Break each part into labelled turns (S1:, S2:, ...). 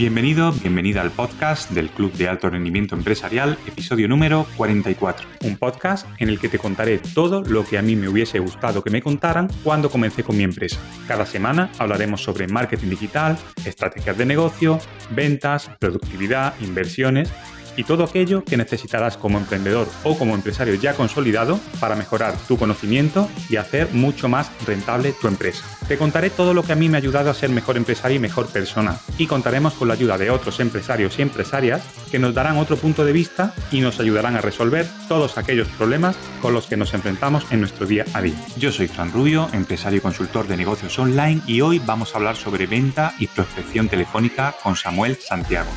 S1: Bienvenido, bienvenida al podcast del Club de Alto Rendimiento Empresarial, episodio número 44. Un podcast en el que te contaré todo lo que a mí me hubiese gustado que me contaran cuando comencé con mi empresa. Cada semana hablaremos sobre marketing digital, estrategias de negocio, ventas, productividad, inversiones y todo aquello que necesitarás como emprendedor o como empresario ya consolidado para mejorar tu conocimiento y hacer mucho más rentable tu empresa. Te contaré todo lo que a mí me ha ayudado a ser mejor empresario y mejor persona y contaremos con la ayuda de otros empresarios y empresarias que nos darán otro punto de vista y nos ayudarán a resolver todos aquellos problemas con los que nos enfrentamos en nuestro día a día. Yo soy Fran Rubio, empresario y consultor de negocios online y hoy vamos a hablar sobre venta y prospección telefónica con Samuel Santiago.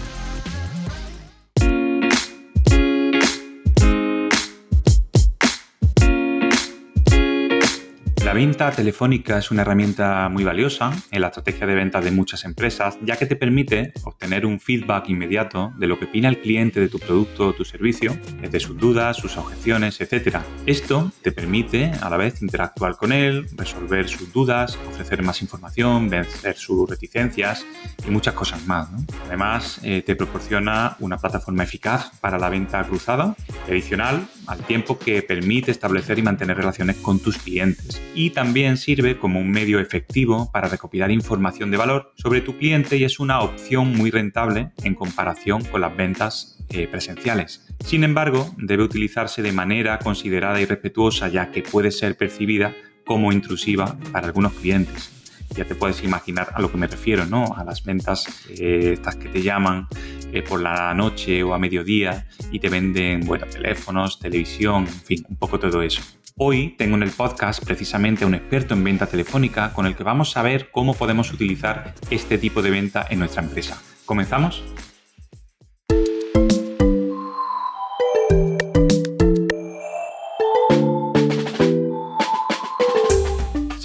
S1: La venta telefónica es una herramienta muy valiosa en la estrategia de ventas de muchas empresas, ya que te permite obtener un feedback inmediato de lo que opina el cliente de tu producto o tu servicio, de sus dudas, sus objeciones, etc. Esto te permite a la vez interactuar con él, resolver sus dudas, ofrecer más información, vencer sus reticencias y muchas cosas más. Además, eh, te proporciona una plataforma eficaz para la venta cruzada, adicional al tiempo que permite establecer y mantener relaciones con tus clientes también sirve como un medio efectivo para recopilar información de valor sobre tu cliente y es una opción muy rentable en comparación con las ventas eh, presenciales. Sin embargo, debe utilizarse de manera considerada y respetuosa ya que puede ser percibida como intrusiva para algunos clientes ya te puedes imaginar a lo que me refiero, ¿no? A las ventas eh, estas que te llaman eh, por la noche o a mediodía y te venden, bueno, teléfonos, televisión, en fin, un poco todo eso. Hoy tengo en el podcast precisamente a un experto en venta telefónica con el que vamos a ver cómo podemos utilizar este tipo de venta en nuestra empresa. ¿Comenzamos?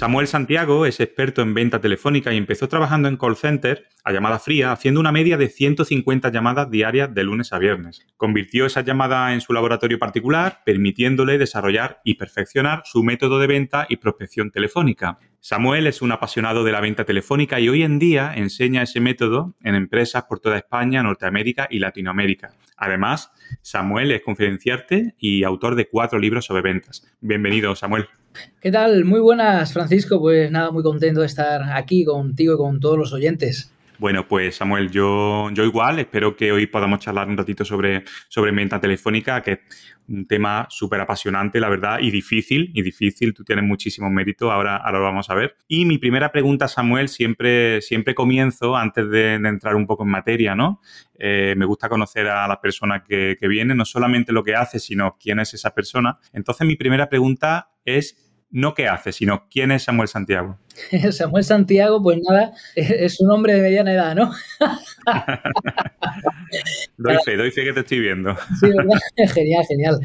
S1: Samuel Santiago es experto en venta telefónica y empezó trabajando en call center a llamada fría, haciendo una media de 150 llamadas diarias de lunes a viernes. Convirtió esa llamada en su laboratorio particular, permitiéndole desarrollar y perfeccionar su método de venta y prospección telefónica. Samuel es un apasionado de la venta telefónica y hoy en día enseña ese método en empresas por toda España, Norteamérica y Latinoamérica. Además, Samuel es confidenciarte y autor de cuatro libros sobre ventas. Bienvenido, Samuel.
S2: ¿Qué tal? Muy buenas, Francisco. Pues nada, muy contento de estar aquí contigo y con todos los oyentes.
S1: Bueno, pues Samuel, yo, yo igual, espero que hoy podamos charlar un ratito sobre, sobre venta telefónica, que es un tema súper apasionante, la verdad, y difícil, y difícil, tú tienes muchísimo mérito, ahora, ahora lo vamos a ver. Y mi primera pregunta, Samuel, siempre, siempre comienzo, antes de, entrar un poco en materia, ¿no? Eh, me gusta conocer a la persona que, que viene, no solamente lo que hace, sino quién es esa persona. Entonces, mi primera pregunta es no qué hace, sino quién es Samuel Santiago.
S2: Samuel Santiago, pues nada, es un hombre de mediana edad, ¿no?
S1: doy fe, doy fe que te estoy viendo.
S2: sí, ¿verdad? Genial, genial.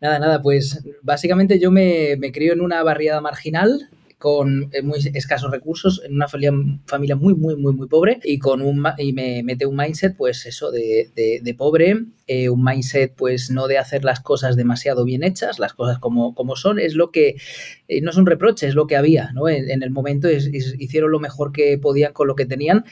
S2: Nada, nada, pues básicamente yo me, me crío en una barriada marginal, con eh, muy escasos recursos, en una familia, familia muy, muy, muy, muy pobre y, con un, y me mete un mindset, pues eso, de, de, pobre, eh, un mindset, pues no de hacer las cosas demasiado bien hechas, las cosas como, como son, es lo que, eh, no es un reproche, es lo que había, ¿no? En, el momento hicieron lo mejor que podían con lo que tenían.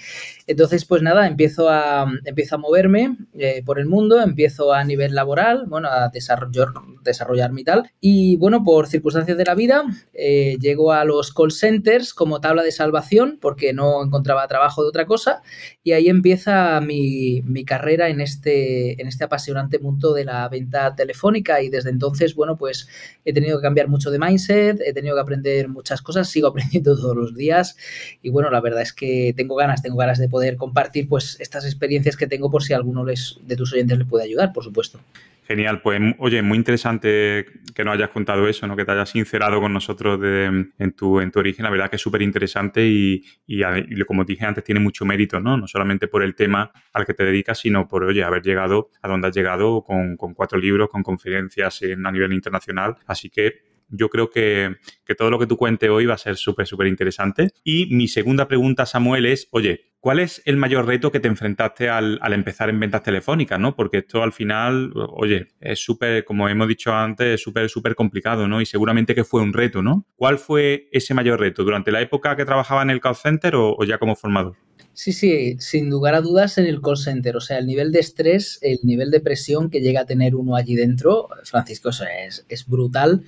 S2: Entonces, pues nada, empiezo a, empiezo a moverme por el mundo, empiezo a nivel laboral, bueno, a desarrollar, desarrollarme y tal. Y bueno, por circunstancias de la vida, llego a los call centers como tabla de salvación porque no encontraba trabajo de otra cosa y ahí empieza mi, carrera en este, en este apasionante mundo de la venta telefónica y desde entonces, bueno, pues he tenido que cambiar mucho de mindset, he tenido que aprender muchas cosas, sigo aprendiendo todos los días y bueno, la verdad es que tengo ganas, tengo ganas de poder compartir pues estas experiencias que tengo por si a alguno les, de tus oyentes le puede ayudar, por supuesto.
S1: Genial, pues oye, muy interesante que nos hayas contado eso, ¿no? que te hayas sincerado con nosotros en, tu, en tu origen, la verdad que es súper interesante y, y, como dije antes, tiene mucho mérito, ¿no? No solamente por el tema al que te dedicas, sino por, oye, haber llegado a donde has llegado con, con cuatro libros, con conferencias en, a nivel internacional, así que yo creo que, todo lo que tú cuentes hoy va a ser súper, súper interesante. Y mi segunda pregunta, Samuel, es, oye, ¿cuál es el mayor reto que te enfrentaste al, empezar en ventas telefónicas? ¿no? Porque esto al final, oye, es súper, como hemos dicho antes, es súper, súper complicado, ¿no? Y seguramente que fue un reto, ¿no? ¿Cuál fue ese mayor reto? ¿Durante la época que trabajaba en el call center o, ya como formador?
S2: Sí, sí, sin lugar a dudas en el call center. O sea, el nivel de estrés, el nivel de presión que llega a tener uno allí dentro, Francisco, eso es, es brutal.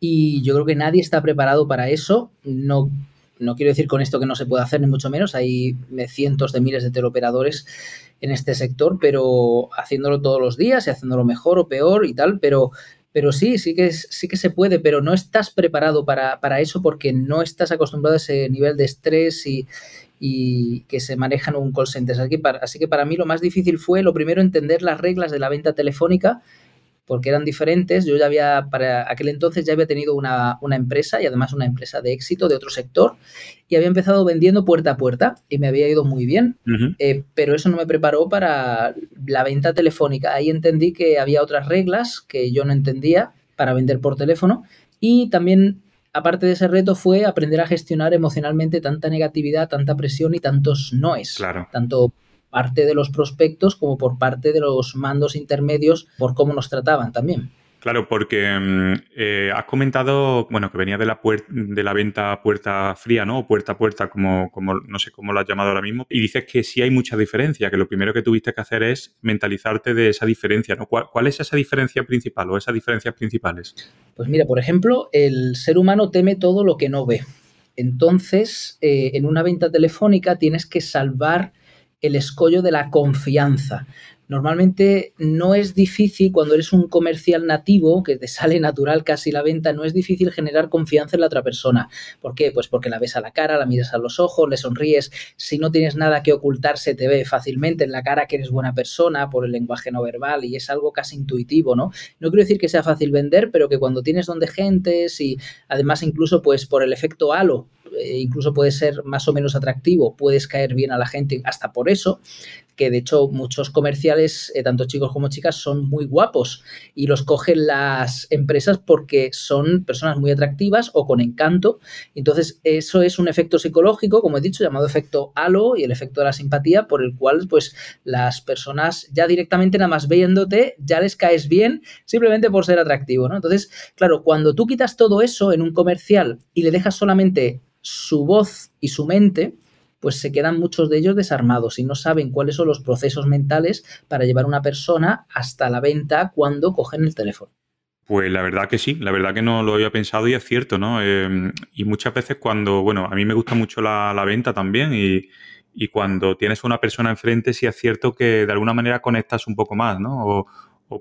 S2: Y yo creo que nadie está preparado para eso. No, no quiero decir con esto que no se puede hacer, ni mucho menos. Hay cientos de miles de teleoperadores en este sector, pero haciéndolo todos los días y haciéndolo mejor o peor y tal, pero pero sí, sí que, sí que se puede, pero no estás preparado para, eso porque no estás acostumbrado a ese nivel de estrés y, que se maneja en un call center. así que para mí lo más difícil fue, lo primero, entender las reglas de la venta telefónica porque eran diferentes. Yo ya había, para aquel entonces ya había tenido una, empresa y además una empresa de éxito de otro sector y había empezado vendiendo puerta a puerta y me había ido muy bien, eh, pero eso no me preparó para la venta telefónica. Ahí entendí que había otras reglas que yo no entendía para vender por teléfono y también aparte de ese reto fue aprender a gestionar emocionalmente tanta negatividad, tanta presión y tantos noes.
S1: Claro.
S2: Tanto parte de los prospectos como por parte de los mandos intermedios por cómo nos trataban también.
S1: Claro, porque mm, eh, has comentado, bueno, que venía de la, de la venta puerta fría, ¿no? O puerta a puerta, como, como no sé cómo lo has llamado ahora mismo. Y dices que sí hay mucha diferencia, que lo primero que tuviste que hacer es mentalizarte de esa diferencia, ¿no? ¿Cuál, es esa diferencia principal o esas diferencias principales?
S2: Pues mira, por ejemplo, el ser humano teme todo lo que no ve. Entonces, eh, en una venta telefónica tienes que salvar el escollo de la confianza. Normalmente no es difícil cuando eres un comercial nativo, que te sale natural casi la venta, no es difícil generar confianza en la otra persona. ¿Por qué? Pues porque la ves a la cara, la miras a los ojos, le sonríes. Si no tienes nada que ocultar, se te ve fácilmente en la cara que eres buena persona por el lenguaje no verbal y es algo casi intuitivo, ¿no? No quiero decir que sea fácil vender, pero que cuando tienes donde gentes y además incluso pues por el efecto halo, eh, incluso puede ser más o menos atractivo, puedes caer bien a la gente hasta por eso, que de hecho muchos comerciales, eh, tanto chicos como chicas, son muy guapos y los cogen las empresas porque son personas muy atractivas o con encanto. Entonces, eso es un efecto psicológico, como he dicho, llamado efecto halo y el efecto de la simpatía, por el cual pues las personas ya directamente nada más viéndote, ya les caes bien simplemente por ser atractivo. Entonces, claro, cuando tú quitas todo eso en un comercial y le dejas solamente su voz y su mente, pues se quedan muchos de ellos desarmados y no saben cuáles son los procesos mentales para llevar a una persona hasta la venta cuando cogen el teléfono.
S1: Pues la verdad que sí, la verdad que no lo había pensado y es cierto, ¿no? Em, y muchas veces cuando, bueno, a mí me gusta mucho la, venta también y, cuando tienes una persona enfrente sí es cierto que de alguna manera conectas un poco más, ¿no? O,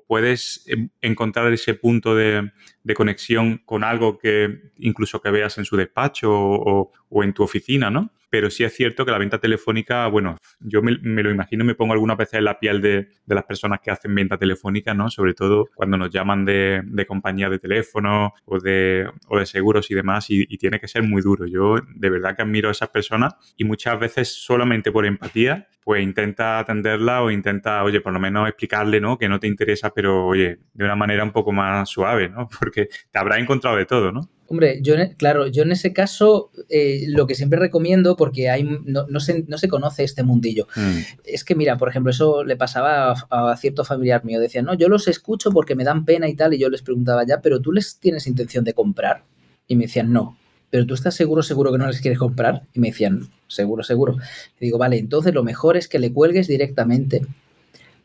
S1: puedes em, encontrar ese punto de, conexión con algo que incluso que veas en su despacho o, o en tu oficina, ¿no? Pero sí es cierto que la venta telefónica, bueno, yo me, lo imagino, me pongo algunas veces en la piel de, las personas que hacen venta telefónica, ¿no? Sobre todo cuando nos llaman de, de compañía de teléfono o de, o de seguros y demás, y, y, tiene que ser muy duro. Yo de verdad que admiro a esas personas y muchas veces solamente por empatía, pues intenta atenderla o intenta, oye, por lo menos explicarle, ¿no? Que no te interesa, pero oye, de una manera un poco más suave, ¿no? Porque te habrá encontrado de todo, ¿no?
S2: Hombre, yo, claro, yo en ese caso eh, lo que siempre recomiendo, porque hay, no, no, se, no se conoce este mundillo, mm. es que mira, por ejemplo, eso le pasaba a, cierto familiar mío, decían, no, yo los escucho porque me dan pena y tal, y yo les preguntaba ya, pero tú les tienes intención de comprar? Y me decían, no, pero tú estás seguro, seguro que no les quieres comprar? Y me decían, seguro, seguro. Y digo, vale, entonces lo mejor es que le cuelgues directamente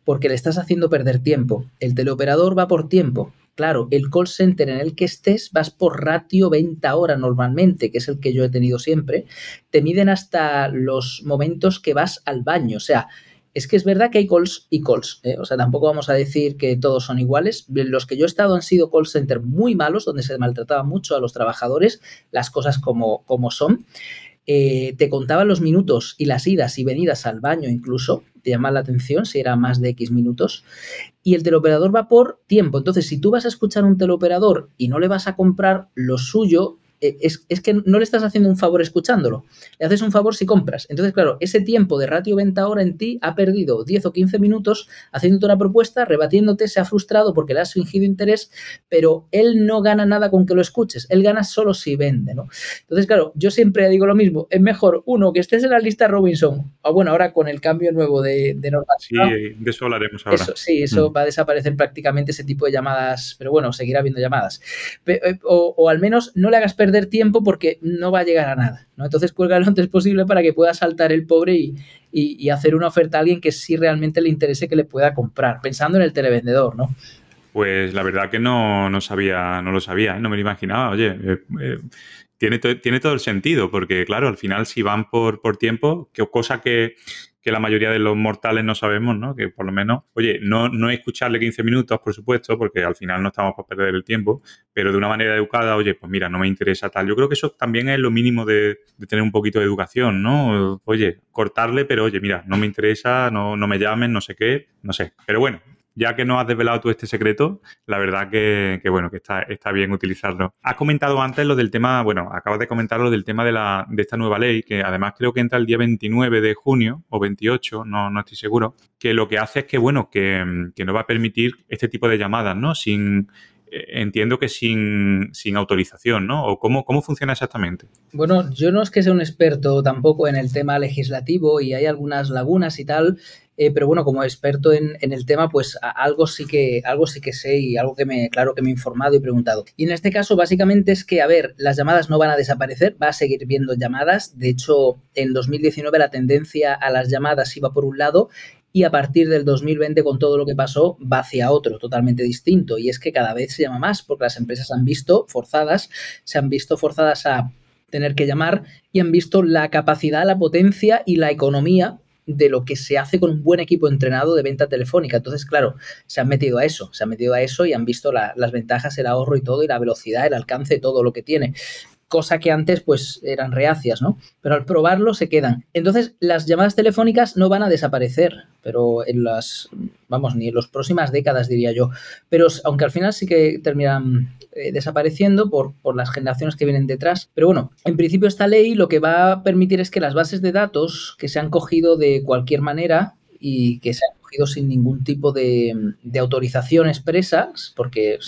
S2: porque le estás haciendo perder tiempo. El teleoperador va por tiempo Claro, el call center en el que estés vas por ratio venta hora normalmente, que es el que yo he tenido siempre. Te miden hasta los momentos que vas al baño. O sea, es que es verdad que hay calls y calls. ¿eh? O sea, tampoco vamos a decir que todos son iguales. Los que yo he estado han sido call center muy malos, donde se maltrataba mucho a los trabajadores, las cosas como, como son. Eh, te contaban los minutos y las idas y venidas al baño incluso, te llama la atención si era más de X minutos, y el teleoperador va por tiempo. Entonces, si tú vas a escuchar un teleoperador y no le vas a comprar lo suyo, eh, es, que no le estás haciendo un favor escuchándolo, le haces un favor si compras. Entonces, claro, ese tiempo de ratio venta hora en ti ha perdido 10 o 15 minutos haciéndote una propuesta, rebatiéndote, se ha frustrado porque le has fingido interés, pero él no gana nada con que lo escuches, él gana solo si vende, ¿no? Entonces, claro, yo siempre digo lo mismo, es mejor, uno, que estés en la lista Robinson, o bueno, ahora con el cambio nuevo de, de
S1: Sí, de eso hablaremos ahora.
S2: sí, eso mm. va a desaparecer prácticamente ese tipo de llamadas, pero bueno, seguirá habiendo llamadas. Eh, o, o al menos no le hagas perder perder tiempo porque no va a llegar a nada, ¿no? Entonces cuelga lo antes posible para que pueda saltar el pobre y, y, hacer una oferta a alguien que sí realmente le interese que le pueda comprar, pensando en el televendedor, ¿no?
S1: Pues la verdad que no, no sabía, no lo sabía, ¿eh? no me lo imaginaba. Oye, eh, eh, tiene, tiene todo el sentido, porque claro, al final si van por, por tiempo, que, cosa que, que la mayoría de los mortales no sabemos, ¿no? Que por lo menos, oye, no, no escucharle 15 minutos, por supuesto, porque al final no estamos para perder el tiempo, pero de una manera educada, oye, pues mira, no me interesa tal. Yo creo que eso también es lo mínimo de, de tener un poquito de educación, ¿no? Oye, cortarle, pero oye, mira, no me interesa, no, no me llamen, no sé qué, no sé. Pero bueno, ya que no has desvelado tú este secreto, la verdad que, bueno, que está, bien utilizarlo. Has comentado antes lo del tema, bueno, acabas de comentar lo del tema de, la, de esta nueva ley, que además creo que entra el día 29 de junio o 28, no, no estoy seguro, que lo que hace es que, bueno, que, que no va a permitir este tipo de llamadas, ¿no? Sin, eh, entiendo que sin, autorización, ¿no? ¿O cómo, cómo funciona exactamente?
S2: Bueno, yo no es que sea un experto tampoco en el tema legislativo y hay algunas lagunas y tal, eh, pero bueno, como experto en, el tema, pues algo sí que algo sí que sé y algo que me, claro, que me he informado y preguntado. Y en este caso, básicamente es que, a ver, las llamadas no van a desaparecer, va a seguir viendo llamadas. De hecho, en 2019 la tendencia a las llamadas iba por un lado y a partir del 2020 con todo lo que pasó va hacia otro totalmente distinto y es que cada vez se llama más porque las empresas han visto forzadas, se han visto forzadas a tener que llamar y han visto la capacidad, la potencia y la economía de lo que se hace con un buen equipo entrenado de venta telefónica. Entonces, claro, se han metido a eso, se han metido a eso y han visto las ventajas, el ahorro y todo, y la velocidad, el alcance, todo lo que tiene cosa que antes pues eran reacias, ¿no? Pero al probarlo se quedan. Entonces, las llamadas telefónicas no van a desaparecer, pero en las, vamos, ni en las próximas décadas diría yo. Pero aunque al final sí que terminan eh, desapareciendo por, por, las generaciones que vienen detrás. Pero bueno, en principio esta ley lo que va a permitir es que las bases de datos que se han cogido de cualquier manera y que se han sin ningún tipo de, autorización expresas, porque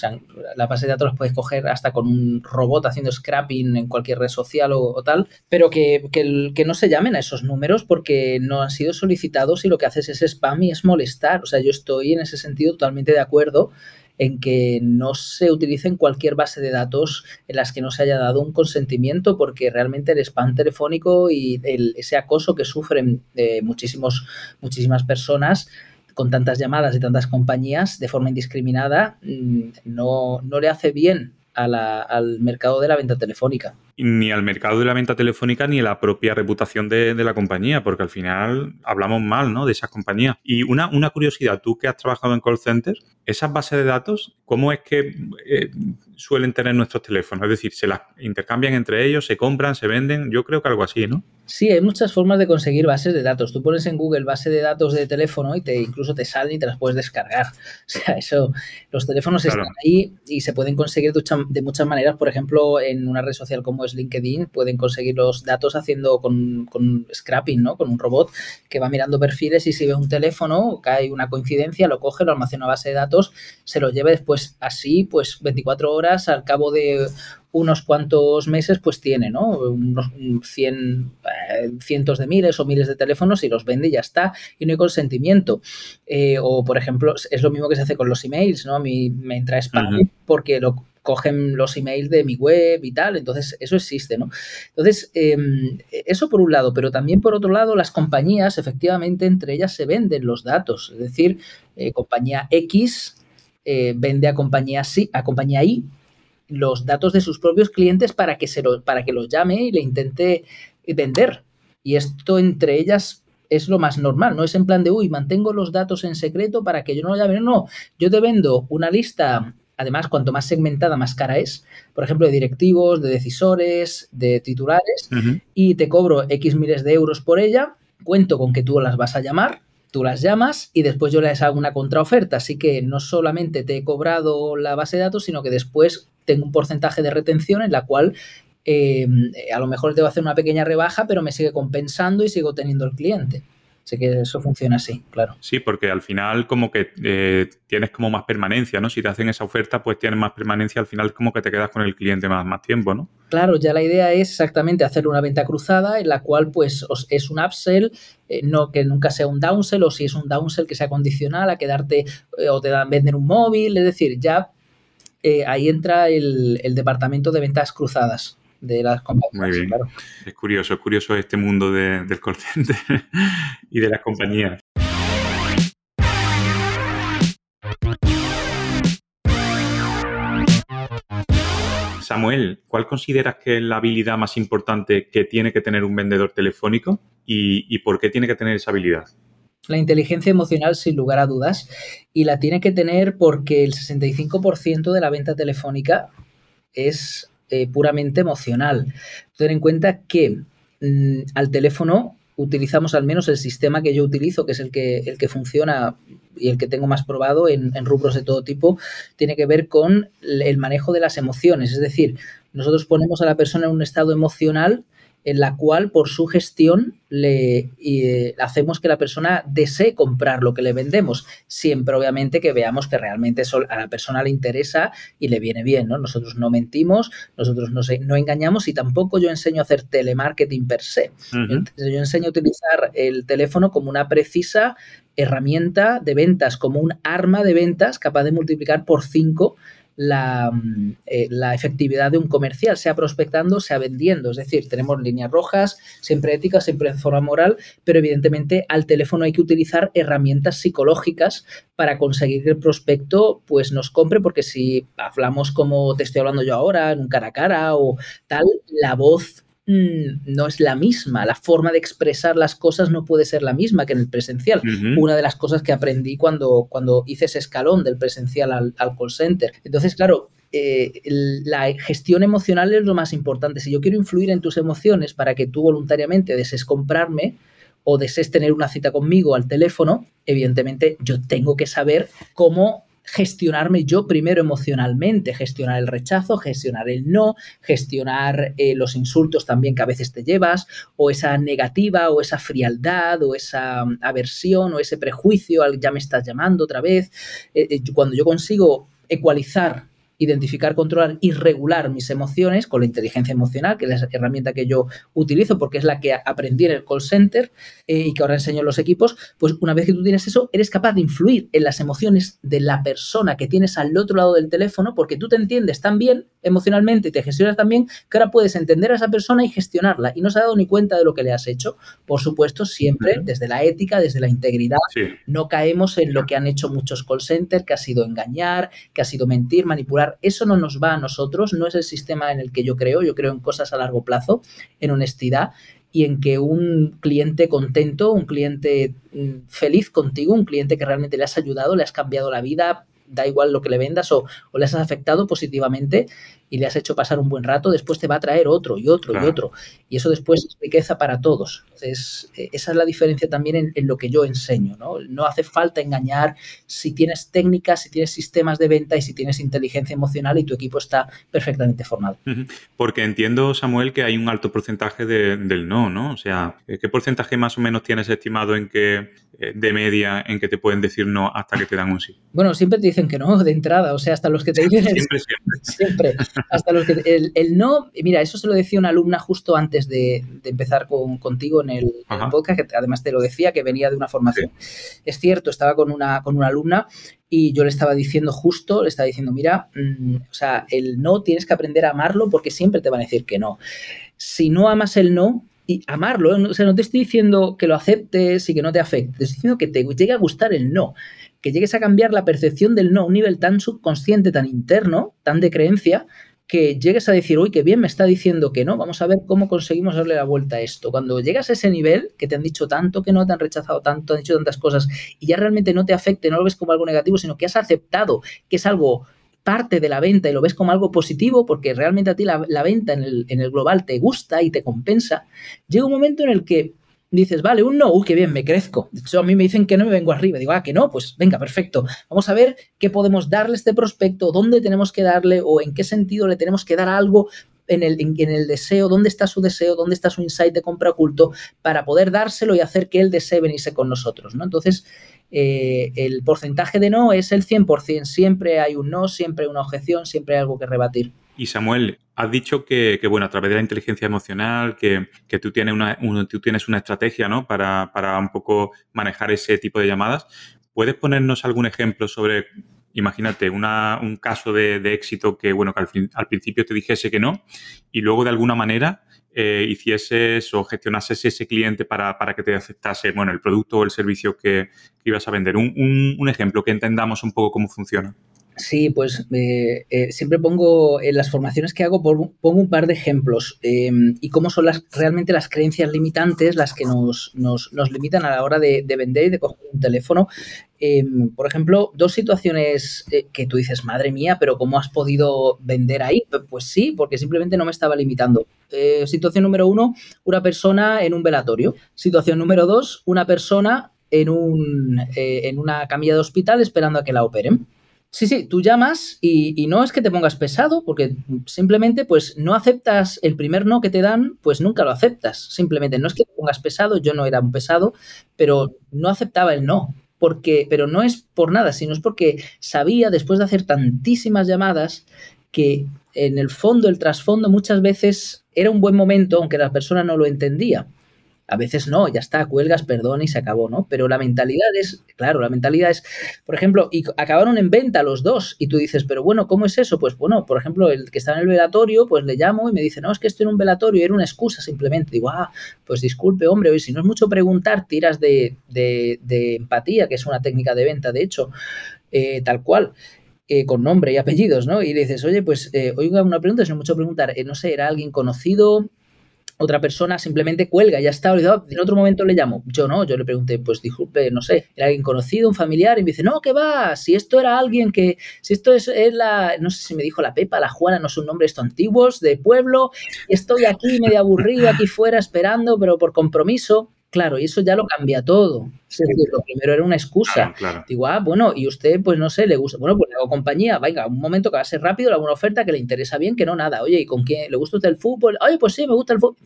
S2: la base de datos las puedes coger hasta con un robot haciendo scrapping en cualquier red social o, tal, pero que, que, no se llamen a esos números porque no han sido solicitados y lo que haces es spam y es molestar. O sea, yo estoy en ese sentido totalmente de acuerdo en que no se utilicen cualquier base de datos en las que no se haya dado un consentimiento, porque realmente el spam telefónico y ese acoso que sufren eh, muchísimos, muchísimas personas con tantas llamadas de tantas compañías de forma indiscriminada mm, no, no le hace bien al mercado de la venta telefónica.
S1: Ni al mercado de la venta telefónica ni a la propia reputación de, la compañía, porque al final hablamos mal ¿no? de esas compañías. Y una, una curiosidad, tú que has trabajado en call centers, esas bases de datos, ¿cómo es que eh, suelen tener nuestros teléfonos? Es decir, ¿se las intercambian entre ellos, se compran, se venden? Yo creo que algo así, ¿no?
S2: Sí, hay muchas formas de conseguir bases de datos. Tú pones en Google base de datos de teléfono y te incluso te salen y te las puedes descargar. O sea, eso, los teléfonos están ahí y se pueden conseguir de, muchas maneras. Por ejemplo, en una red social como es LinkedIn, pueden conseguir los datos haciendo con, con scrapping, ¿no? Con un robot que va mirando perfiles y si ve un teléfono, cae una coincidencia, lo coge, lo almacena a base de datos, se lo lleva después así, pues 24 horas, al cabo de unos cuantos meses, pues tiene, ¿no? Unos 100, eh, cientos de miles o miles de teléfonos y los vende y ya está. Y no hay consentimiento. Eh, o, por ejemplo, es lo mismo que se hace con los emails, ¿no? A mí me entra spam porque lo cogen los emails de mi web y tal, entonces eso existe, ¿no? Entonces, em, eso por un lado, pero también por otro lado, las compañías, efectivamente, entre ellas se venden los datos, es decir, eh, compañía X vende a compañía, a compañía Y los datos de sus propios clientes para que, se lo, para que los llame y le intente vender. Y esto entre ellas es lo más normal, no es en plan de, uy, mantengo los datos en secreto para que yo no lo llame. No, yo te vendo una lista, además, cuanto más segmentada, más cara es, por ejemplo, de directivos, de decisores, de titulares, y te cobro X miles de euros por ella, cuento con que tú las vas a llamar, tú las llamas y después yo les hago una contraoferta. Así que no solamente te he cobrado la base de datos, sino que después tengo un porcentaje de retención en la cual eh, a lo mejor debo hacer una pequeña rebaja, pero me sigue compensando y sigo teniendo el cliente. Sé que eso funciona así, claro.
S1: Sí, porque al final como que eh, tienes como más permanencia, ¿no? Si te hacen esa oferta, pues tienes más permanencia, al final como que te quedas con el cliente más, más tiempo, ¿no?
S2: Claro, ya la idea es exactamente hacer una venta cruzada en la cual pues es un upsell, eh, no que nunca sea un downsell, o si es un downsell que sea condicional a quedarte o te dan vender un móvil, es decir, ya eh, ahí entra el, departamento de ventas cruzadas de las compañías.
S1: Muy bien. Es curioso, es curioso este mundo del call center y de las compañías. Samuel, ¿cuál consideras que es la habilidad más importante que tiene que tener un vendedor telefónico y, por qué tiene que tener esa habilidad?
S2: La inteligencia emocional, sin lugar a dudas, y la tiene que tener porque el 65% de la venta telefónica es eh, puramente emocional. Ten en cuenta que mm, al teléfono utilizamos al menos el sistema que yo utilizo, que es el que, el que funciona y el que tengo más probado en, rubros de todo tipo, tiene que ver con el manejo de las emociones. Es decir, nosotros ponemos a la persona en un estado emocional en la cual por su gestión le eh, hacemos que la persona desee comprar lo que le vendemos, siempre obviamente que veamos que realmente a la persona le interesa y le viene bien, ¿no? Nosotros no mentimos, nosotros no, no engañamos y tampoco yo enseño a hacer telemarketing per se. Yo enseño a utilizar el teléfono como una precisa herramienta de ventas, como un arma de ventas capaz de multiplicar por cinco la, mm, eh, la, efectividad de un comercial, sea prospectando, sea vendiendo. Es decir, tenemos líneas rojas, siempre éticas, siempre de forma moral, pero evidentemente al teléfono hay que utilizar herramientas psicológicas para conseguir que el prospecto pues nos compre, porque si hablamos como te estoy hablando yo ahora, en un cara a cara o tal, la voz no es la misma, la forma de expresar las cosas no puede ser la misma que en el presencial. Una de las cosas que aprendí cuando, cuando hice ese escalón del presencial al, call center. Entonces, claro, eh, la gestión emocional es lo más importante. Si yo quiero influir en tus emociones para que tú voluntariamente desees comprarme o desees tener una cita conmigo al teléfono, evidentemente yo tengo que saber cómo gestionarme yo primero emocionalmente, gestionar el rechazo, gestionar el no, gestionar eh, los insultos también que a veces te llevas, o esa negativa, o esa frialdad, o esa mm, aversión, o ese prejuicio al ya me estás llamando otra vez. Eh, eh, cuando yo consigo ecualizar identificar, controlar y regular mis emociones con la inteligencia emocional, que es la herramienta que yo utilizo porque es la que aprendí en el call center eh, y que ahora enseño en los equipos, pues una vez que tú tienes eso, eres capaz de influir en las emociones de la persona que tienes al otro lado del teléfono porque tú te entiendes tan bien emocionalmente y te gestionas tan bien que ahora puedes entender a esa persona y gestionarla y no se ha dado ni cuenta de lo que le has hecho. Por supuesto, siempre desde la ética, desde la integridad, no caemos en lo que han hecho muchos call centers, que ha sido engañar, que ha sido mentir, manipular eso no nos va a nosotros, no es el sistema en el que yo creo, yo creo en cosas a largo plazo, en honestidad y en que un cliente contento, un cliente mm, feliz contigo, un cliente que realmente le has ayudado, le has cambiado la vida, da igual lo que le vendas o, o le has afectado positivamente, y le has hecho pasar un buen rato, después te va a traer otro y otro y otro. Y eso después es riqueza para todos. Entonces, e, esa es la diferencia también en, lo que yo enseño. ¿no? no hace falta engañar si tienes técnicas, si tienes sistemas de venta y si tienes inteligencia emocional y tu equipo está perfectamente formado.
S1: Porque entiendo, Samuel, que hay un alto porcentaje del no, ¿no? O sea, ¿qué porcentaje más o menos tienes estimado en que eh, de media en que te pueden decir no hasta que te dan un sí?
S2: Bueno, siempre te dicen que no de entrada, o sea, hasta los que te dicen siempre, siempre. siempre. Hasta los que el, no, mira, eso se lo decía una alumna justo antes de, empezar con, contigo en el, podcast, que además te lo decía, que venía de una formación. Es cierto, estaba con una, con una alumna y yo le estaba diciendo justo, le estaba diciendo, mira, mm, o sea, el no tienes que aprender a amarlo porque siempre te van a decir que no. Si no amas el no, y amarlo, ¿eh? o sea, no te estoy diciendo que lo aceptes y que no te afecte, te estoy diciendo que te llegue a gustar el no que llegues a cambiar la percepción del no a un nivel tan subconsciente, tan interno, tan de creencia, que llegues a decir, uy, qué bien me está diciendo que no, vamos a ver cómo conseguimos darle la vuelta a esto. Cuando llegas a ese nivel, que te han dicho tanto, que no te han rechazado tanto, han dicho tantas cosas, y ya realmente no te afecte, no lo ves como algo negativo, sino que has aceptado que es algo parte de la venta y lo ves como algo positivo porque realmente a ti la, venta en el, en el global te gusta y te compensa, llega un momento en el que dices, vale, un no, uy, qué bien, me crezco. De hecho, a mí me dicen que no me vengo arriba. Digo, ah, que no, pues venga, perfecto. Vamos a ver qué podemos darle a este prospecto, dónde tenemos que darle o en qué sentido le tenemos que dar algo en el, en, el, deseo, dónde está su deseo, dónde está su insight de compra oculto, para poder dárselo y hacer que él desee venirse con nosotros. ¿no? Entonces, eh, el porcentaje de no es el 100%. Siempre hay un no, siempre hay una objeción, siempre hay algo que rebatir.
S1: Y Samuel, has dicho que, bueno, a través de la inteligencia emocional, que, tú, tienes una, tú tienes una estrategia, ¿no? Para, un poco manejar ese tipo de llamadas. ¿Puedes ponernos algún ejemplo sobre imagínate un caso de, éxito que, bueno, que al, al, principio te dijese que no y luego de alguna manera eh, hicieses o gestionases ese cliente para, que te aceptase, bueno, el producto o el servicio que, ibas a vender. un ejemplo que entendamos un poco cómo funciona.
S2: Sí, pues eh, eh, siempre pongo en las formaciones que hago, pongo un par de ejemplos em, y cómo son las, realmente las creencias limitantes las que nos, nos, nos limitan a la hora de, vender y de coger un teléfono. Em, por ejemplo, dos situaciones eh, que tú dices, madre mía, pero ¿cómo has podido vender ahí? Pues sí, porque simplemente no me estaba limitando. situación número uno, una persona en un velatorio. Situación número dos, una persona en, un, en una camilla de hospital esperando a que la operen. Sí, sí, tú llamas y, no es que te pongas pesado, porque simplemente pues no aceptas el primer no que te dan, pues nunca lo aceptas. Simplemente no es que te pongas pesado, yo no era un pesado, pero no aceptaba el no. Porque, pero no es por nada, sino es porque sabía, después de hacer tantísimas llamadas, que en el fondo, el trasfondo, muchas veces era un buen momento, aunque la persona no lo entendía. A veces no, ya está, cuelgas, perdón y se acabó, ¿no? Pero la mentalidad es, claro, la mentalidad es, por ejemplo, y acabaron en venta los dos y tú dices, pero bueno, ¿cómo es eso? Pues bueno, por ejemplo, el que está en el velatorio, pues le llamo y me dice, no, es que estoy en un velatorio, era una excusa simplemente. Digo, ah, pues disculpe, hombre, hoy si no es mucho preguntar, tiras de, empatía, que es una técnica de venta, de hecho, eh, tal cual. Eh, con nombre y apellidos, ¿no? Y dices, oye, pues, eh, oiga, una pregunta, si no mucho preguntar, no sé, ¿era alguien conocido? Otra persona simplemente cuelga, ya está, olvidado. En otro momento le llamo. Yo no, yo le pregunté, pues disculpe, no sé, ¿era alguien conocido, un familiar? Y me dice, no, ¿qué va? Si esto era alguien que, si esto es, la, no sé si me dijo la Pepa, la Juana, no son nombres antiguos, de pueblo, estoy aquí medio aburrido, aquí fuera esperando, pero por compromiso. Claro, y eso ya lo cambia todo. lo primero era una excusa. Digo, ah, bueno, y usted, pues no sé, le gusta. Bueno, pues le hago compañía. Venga, un momento que va a ser rápido, alguna oferta que le interesa bien, que no nada. Oye, ¿y con quién? ¿Le gusta usted el fútbol? Oye, pues sí, me gusta el fútbol.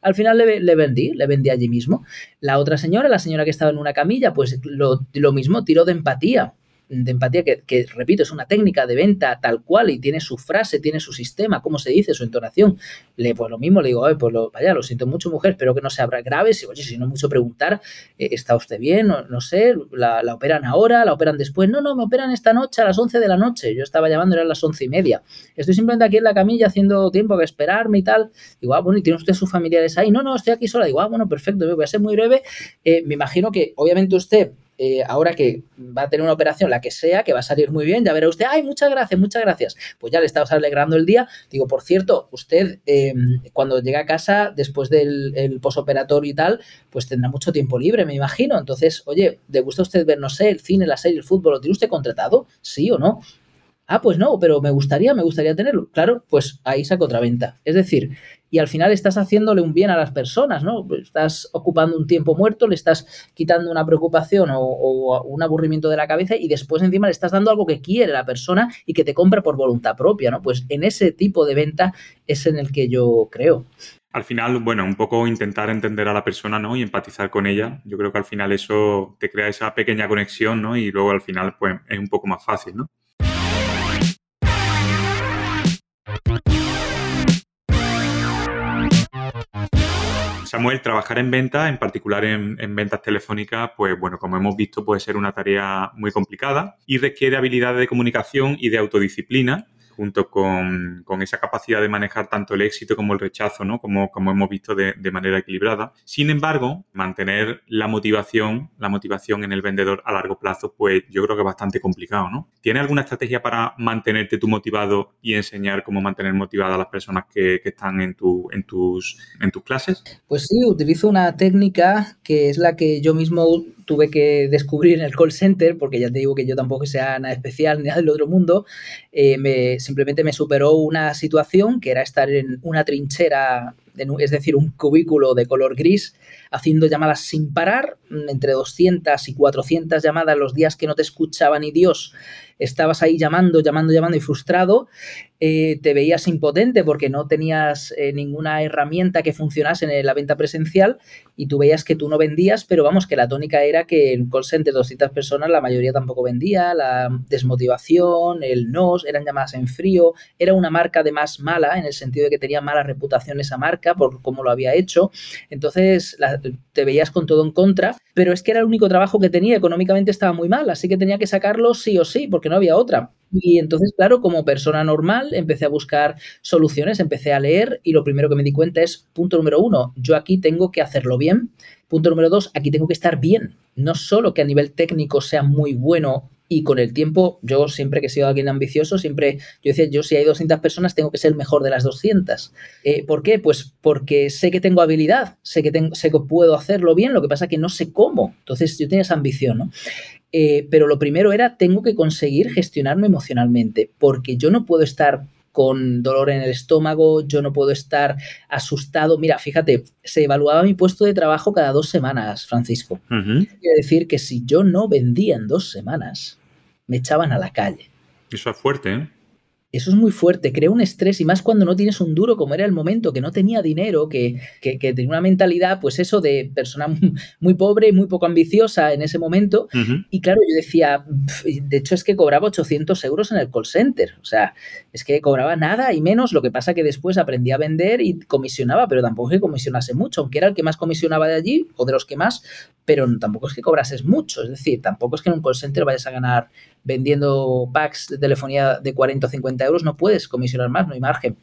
S2: al final le, vendí, le vendí allí mismo. La otra señora, la señora que estaba en una camilla, pues lo, lo mismo, tiró de empatía de empatía que, repito, es una técnica de venta tal cual y tiene su frase, tiene su sistema, cómo se dice, su entonación. Le, pues lo mismo le digo, pues lo, vaya, lo siento mucho, mujer, espero que no sea grave. Si, oye, si no mucho preguntar, eh, ¿está usted bien? No, sé, la, operan ahora? ¿La operan después? No, no, me operan esta noche a las 11 de la noche. Yo estaba llamando, eran las once y media. Estoy simplemente aquí en la camilla haciendo tiempo que esperarme y tal. Digo, ah, bueno, ¿y tiene usted sus familiares ahí? No, no, estoy aquí sola. Digo, ah, bueno, perfecto, voy a ser muy breve. Eh, me imagino que, obviamente, usted eh, ahora que va a tener una operación, la que sea, que va a salir muy bien, ya verá usted, ay, muchas gracias, muchas gracias. Pues ya le estamos alegrando el día. Digo, por cierto, usted em, cuando llegue a casa, después del posoperatorio y tal, pues tendrá mucho tiempo libre, me imagino. Entonces, oye, ¿le gusta usted ver, no sé, el cine, la serie, el fútbol? ¿Lo tiene usted contratado? ¿Sí o no? Ah, pues no, pero me gustaría, me gustaría tenerlo. Claro, pues ahí saco otra venta. Es decir, y al final estás haciéndole un bien a las personas, ¿no? Estás ocupando un tiempo muerto, le estás quitando una preocupación o, un aburrimiento de la cabeza y después encima le estás dando algo que quiere la persona y que te compra por voluntad propia, ¿no? Pues en ese tipo de venta es en el que yo creo.
S1: Al final, bueno, un poco intentar entender a la persona, ¿no? Y empatizar con ella. Yo creo que al final eso te crea esa pequeña conexión, ¿no? Y luego al final, pues, es un poco más fácil, ¿no? Samuel, trabajar en venta, en particular en, en, ventas telefónicas, pues bueno, como hemos visto, puede ser una tarea muy complicada y requiere habilidades de comunicación y de autodisciplina junto con, esa capacidad de manejar tanto el éxito como el rechazo, ¿no? Como, como hemos visto de, manera equilibrada. Sin embargo, mantener la motivación, la motivación en el vendedor a largo plazo, pues yo creo que es bastante complicado, ¿no? ¿Tienes alguna estrategia para mantenerte tú motivado y enseñar cómo mantener motivadas a las personas que, están en, tu, en, tus, en tus clases?
S2: Pues sí, utilizo una técnica que es la que yo mismo tuve que descubrir en el call center, porque ya te digo que yo tampoco sea nada especial ni nada del otro mundo, eh, me, simplemente me superó una situación que era estar en una trinchera, es decir, un cubículo de color gris, haciendo llamadas sin parar, entre 200 y 400 llamadas los días que no te escuchaba ni Dios estabas ahí llamando, llamando, llamando y frustrado, eh, te veías impotente porque no tenías eh, ninguna herramienta que funcionase en la venta presencial y tú veías que tú no vendías, pero vamos, que la tónica era que en call center 200 personas, la mayoría tampoco vendía, la desmotivación, el no, eran llamadas en frío, era una marca de más mala, en el sentido de que tenía mala reputación esa marca por cómo lo había hecho. Entonces te veías con todo en contra, pero es que era el único trabajo que tenía, económicamente estaba muy mal, así que tenía que sacarlo sí o sí, porque no había otra. Y entonces, claro, como persona normal, empecé a buscar soluciones, empecé a leer y lo primero que me di cuenta es, punto número uno, yo aquí tengo que hacerlo bien. Punto número dos, aquí tengo que estar bien. No solo que a nivel técnico sea muy bueno y con el tiempo, yo siempre que he sido alguien ambicioso, siempre, yo decía, yo si hay 200 personas, tengo que ser el mejor de las 200. Eh, ¿Por qué? Pues porque sé que tengo habilidad, sé que, tengo, sé que puedo hacerlo bien, lo que pasa es que no sé cómo. Entonces yo tenía esa ambición, ¿no? Eh, pero lo primero era, tengo que conseguir gestionarme emocionalmente, porque yo no puedo estar con dolor en el estómago, yo no puedo estar asustado. Mira, fíjate, se evaluaba mi puesto de trabajo cada dos semanas, Francisco. Quiere decir que si yo no vendía en dos semanas, me echaban a la calle.
S1: Eso es fuerte, ¿eh?
S2: Eso es muy fuerte, crea un estrés y más cuando no tienes un duro como era el momento, que no tenía dinero, que, que, tenía una mentalidad, pues eso, de persona muy, pobre muy poco ambiciosa en ese momento. Y claro, yo decía, de hecho es que cobraba 800 euros en el call center, o sea, es que cobraba nada y menos, lo que pasa que después aprendí a vender y comisionaba, pero tampoco es que comisionase mucho, aunque era el que más comisionaba de allí o de los que más, pero tampoco es que cobrases mucho, es decir, tampoco es que en un call center vayas a ganar vendiendo packs de telefonía de 40 o 50 euros, no puedes comisionar más, no hay margen.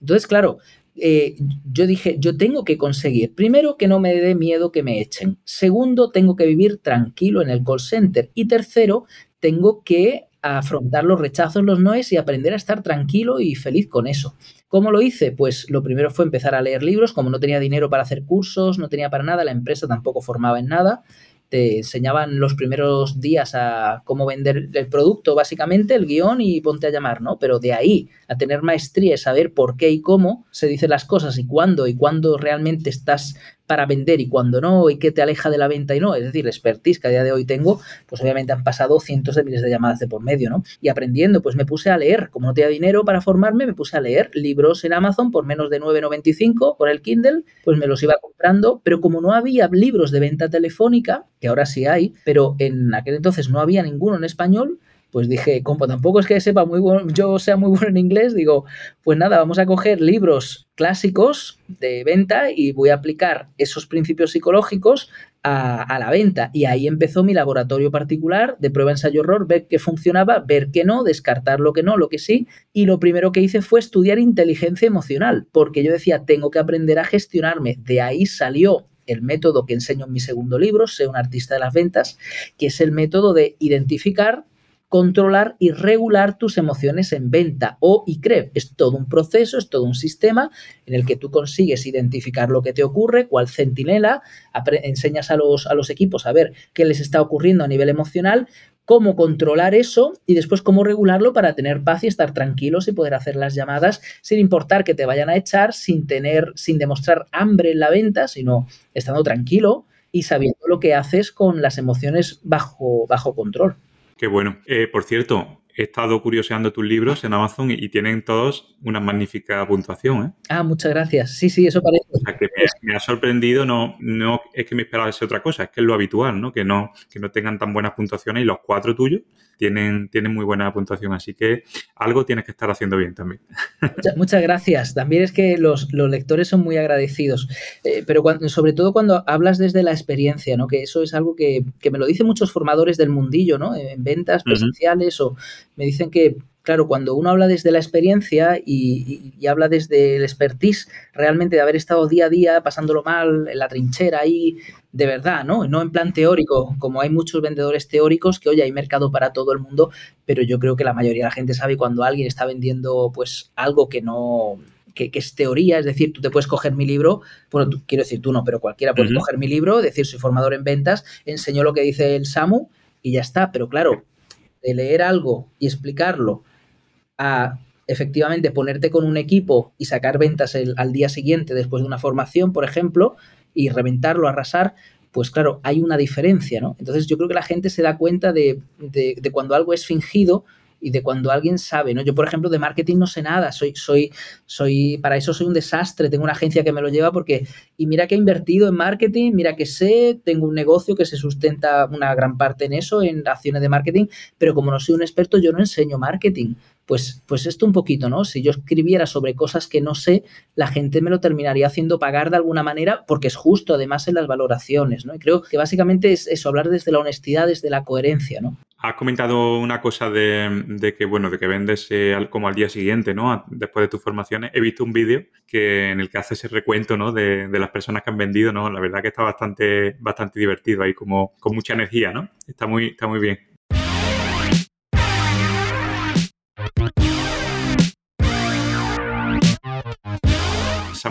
S2: Entonces, claro, eh, yo dije, yo tengo que conseguir, primero, que no me dé miedo que me echen. Segundo, tengo que vivir tranquilo en el call center. Y tercero, tengo que afrontar los rechazos, los noes y aprender a estar tranquilo y feliz con eso. ¿Cómo lo hice? Pues lo primero fue empezar a leer libros, como no tenía dinero para hacer cursos, no tenía para nada, la empresa tampoco formaba en nada, te enseñaban los primeros días a cómo vender el producto, básicamente, el guion y ponte a llamar, ¿no? Pero de ahí a tener maestría y saber por qué y cómo se dicen las cosas y cuándo y cuándo realmente estás para vender y cuando no, y qué te aleja de la venta y no. Es decir, expertise que a día de hoy tengo, pues obviamente han pasado cientos de miles de llamadas de por medio, ¿no? Y aprendiendo, pues me puse a leer. Como no tenía dinero para formarme, me puse a leer libros en Amazon por menos de 9,95 por el Kindle, pues me los iba comprando, pero como no había libros de venta telefónica, que ahora sí hay, pero en aquel entonces no había ninguno en español, pues dije, como tampoco es que sepa muy bueno, yo sea muy bueno en inglés, digo, pues nada, vamos a coger libros clásicos de venta y voy a aplicar esos principios psicológicos a, la venta. Y ahí empezó mi laboratorio particular de prueba, ensayo, error, ver qué funcionaba, ver qué no, descartar lo que no, lo que sí. Y lo primero que hice fue estudiar inteligencia emocional, porque yo decía, tengo que aprender a gestionarme. De ahí salió el método que enseño en mi segundo libro, Sé un artista de las ventas, que es el método de identificar controlar y regular tus emociones en venta o y cree. Es todo un proceso, es todo un sistema en el que tú consigues identificar lo que te ocurre, cuál centinela, enseñas a los, a los equipos a ver qué les está ocurriendo a nivel emocional, cómo controlar eso y después cómo regularlo para tener paz y estar tranquilos y poder hacer las llamadas sin importar que te vayan a echar, sin tener, sin demostrar hambre en la venta, sino estando tranquilo y sabiendo lo que haces con las emociones bajo, bajo control.
S1: Qué bueno. Eh, por cierto, he estado curioseando tus libros en Amazon y, tienen todos una magnífica puntuación. ¿eh?
S2: Ah, muchas gracias. Sí, sí, eso parece.
S1: O sea, que me, ha sorprendido, no, no es que me esperaba otra cosa, es que es lo habitual, ¿no? Que no, que no tengan tan buenas puntuaciones y los cuatro tuyos tienen, tienen muy buena puntuación, así que algo tienes que estar haciendo bien también.
S2: Muchas, gracias. También es que los, lectores son muy agradecidos, eh, pero sobre todo cuando hablas desde la experiencia, ¿no? que eso es algo que, que, me lo dicen muchos formadores del mundillo, ¿no? en ventas presenciales o me dicen que claro, cuando uno habla desde la experiencia y, habla desde el expertise, realmente de haber estado día a día pasándolo mal en la trinchera ahí, de verdad, ¿no? No en plan teórico, como hay muchos vendedores teóricos que, oye, hay mercado para todo el mundo, pero yo creo que la mayoría de la gente sabe cuando alguien está vendiendo, pues, algo que no, que, es teoría, es decir, tú te puedes coger mi libro, bueno, quiero decir tú no, pero cualquiera puede coger mi libro, decir, soy formador en ventas, enseño lo que dice el SAMU y ya está, pero claro, de leer algo y explicarlo a efectivamente ponerte con un equipo y sacar ventas al día siguiente después de una formación, por ejemplo, y reventarlo, arrasar, pues claro, hay una diferencia, ¿no? Entonces yo creo que la gente se da cuenta de, cuando algo es fingido y de cuando alguien sabe, ¿no? Yo, por ejemplo, de marketing no sé nada, soy, soy, soy, para eso soy un desastre, tengo una agencia que me lo lleva porque, y mira que he invertido en marketing, mira que sé, tengo un negocio que se sustenta una gran parte en eso, en acciones de marketing, pero como no soy un experto, yo no enseño marketing. Pues, pues esto un poquito, ¿no? Si yo escribiera sobre cosas que no sé, la gente me lo terminaría haciendo pagar de alguna manera porque es justo, además, en las valoraciones, ¿no? Y creo que básicamente es eso, hablar desde la honestidad, desde la coherencia, ¿no?
S1: Has comentado una cosa de, que, bueno, de que vendes eh, como al día siguiente, ¿no? Después de tus formaciones. He visto un vídeo que, en el que haces el recuento, ¿no? De, las personas que han vendido, ¿no? La verdad que está bastante, bastante divertido ahí, como con mucha energía, ¿no? Está muy, está muy bien.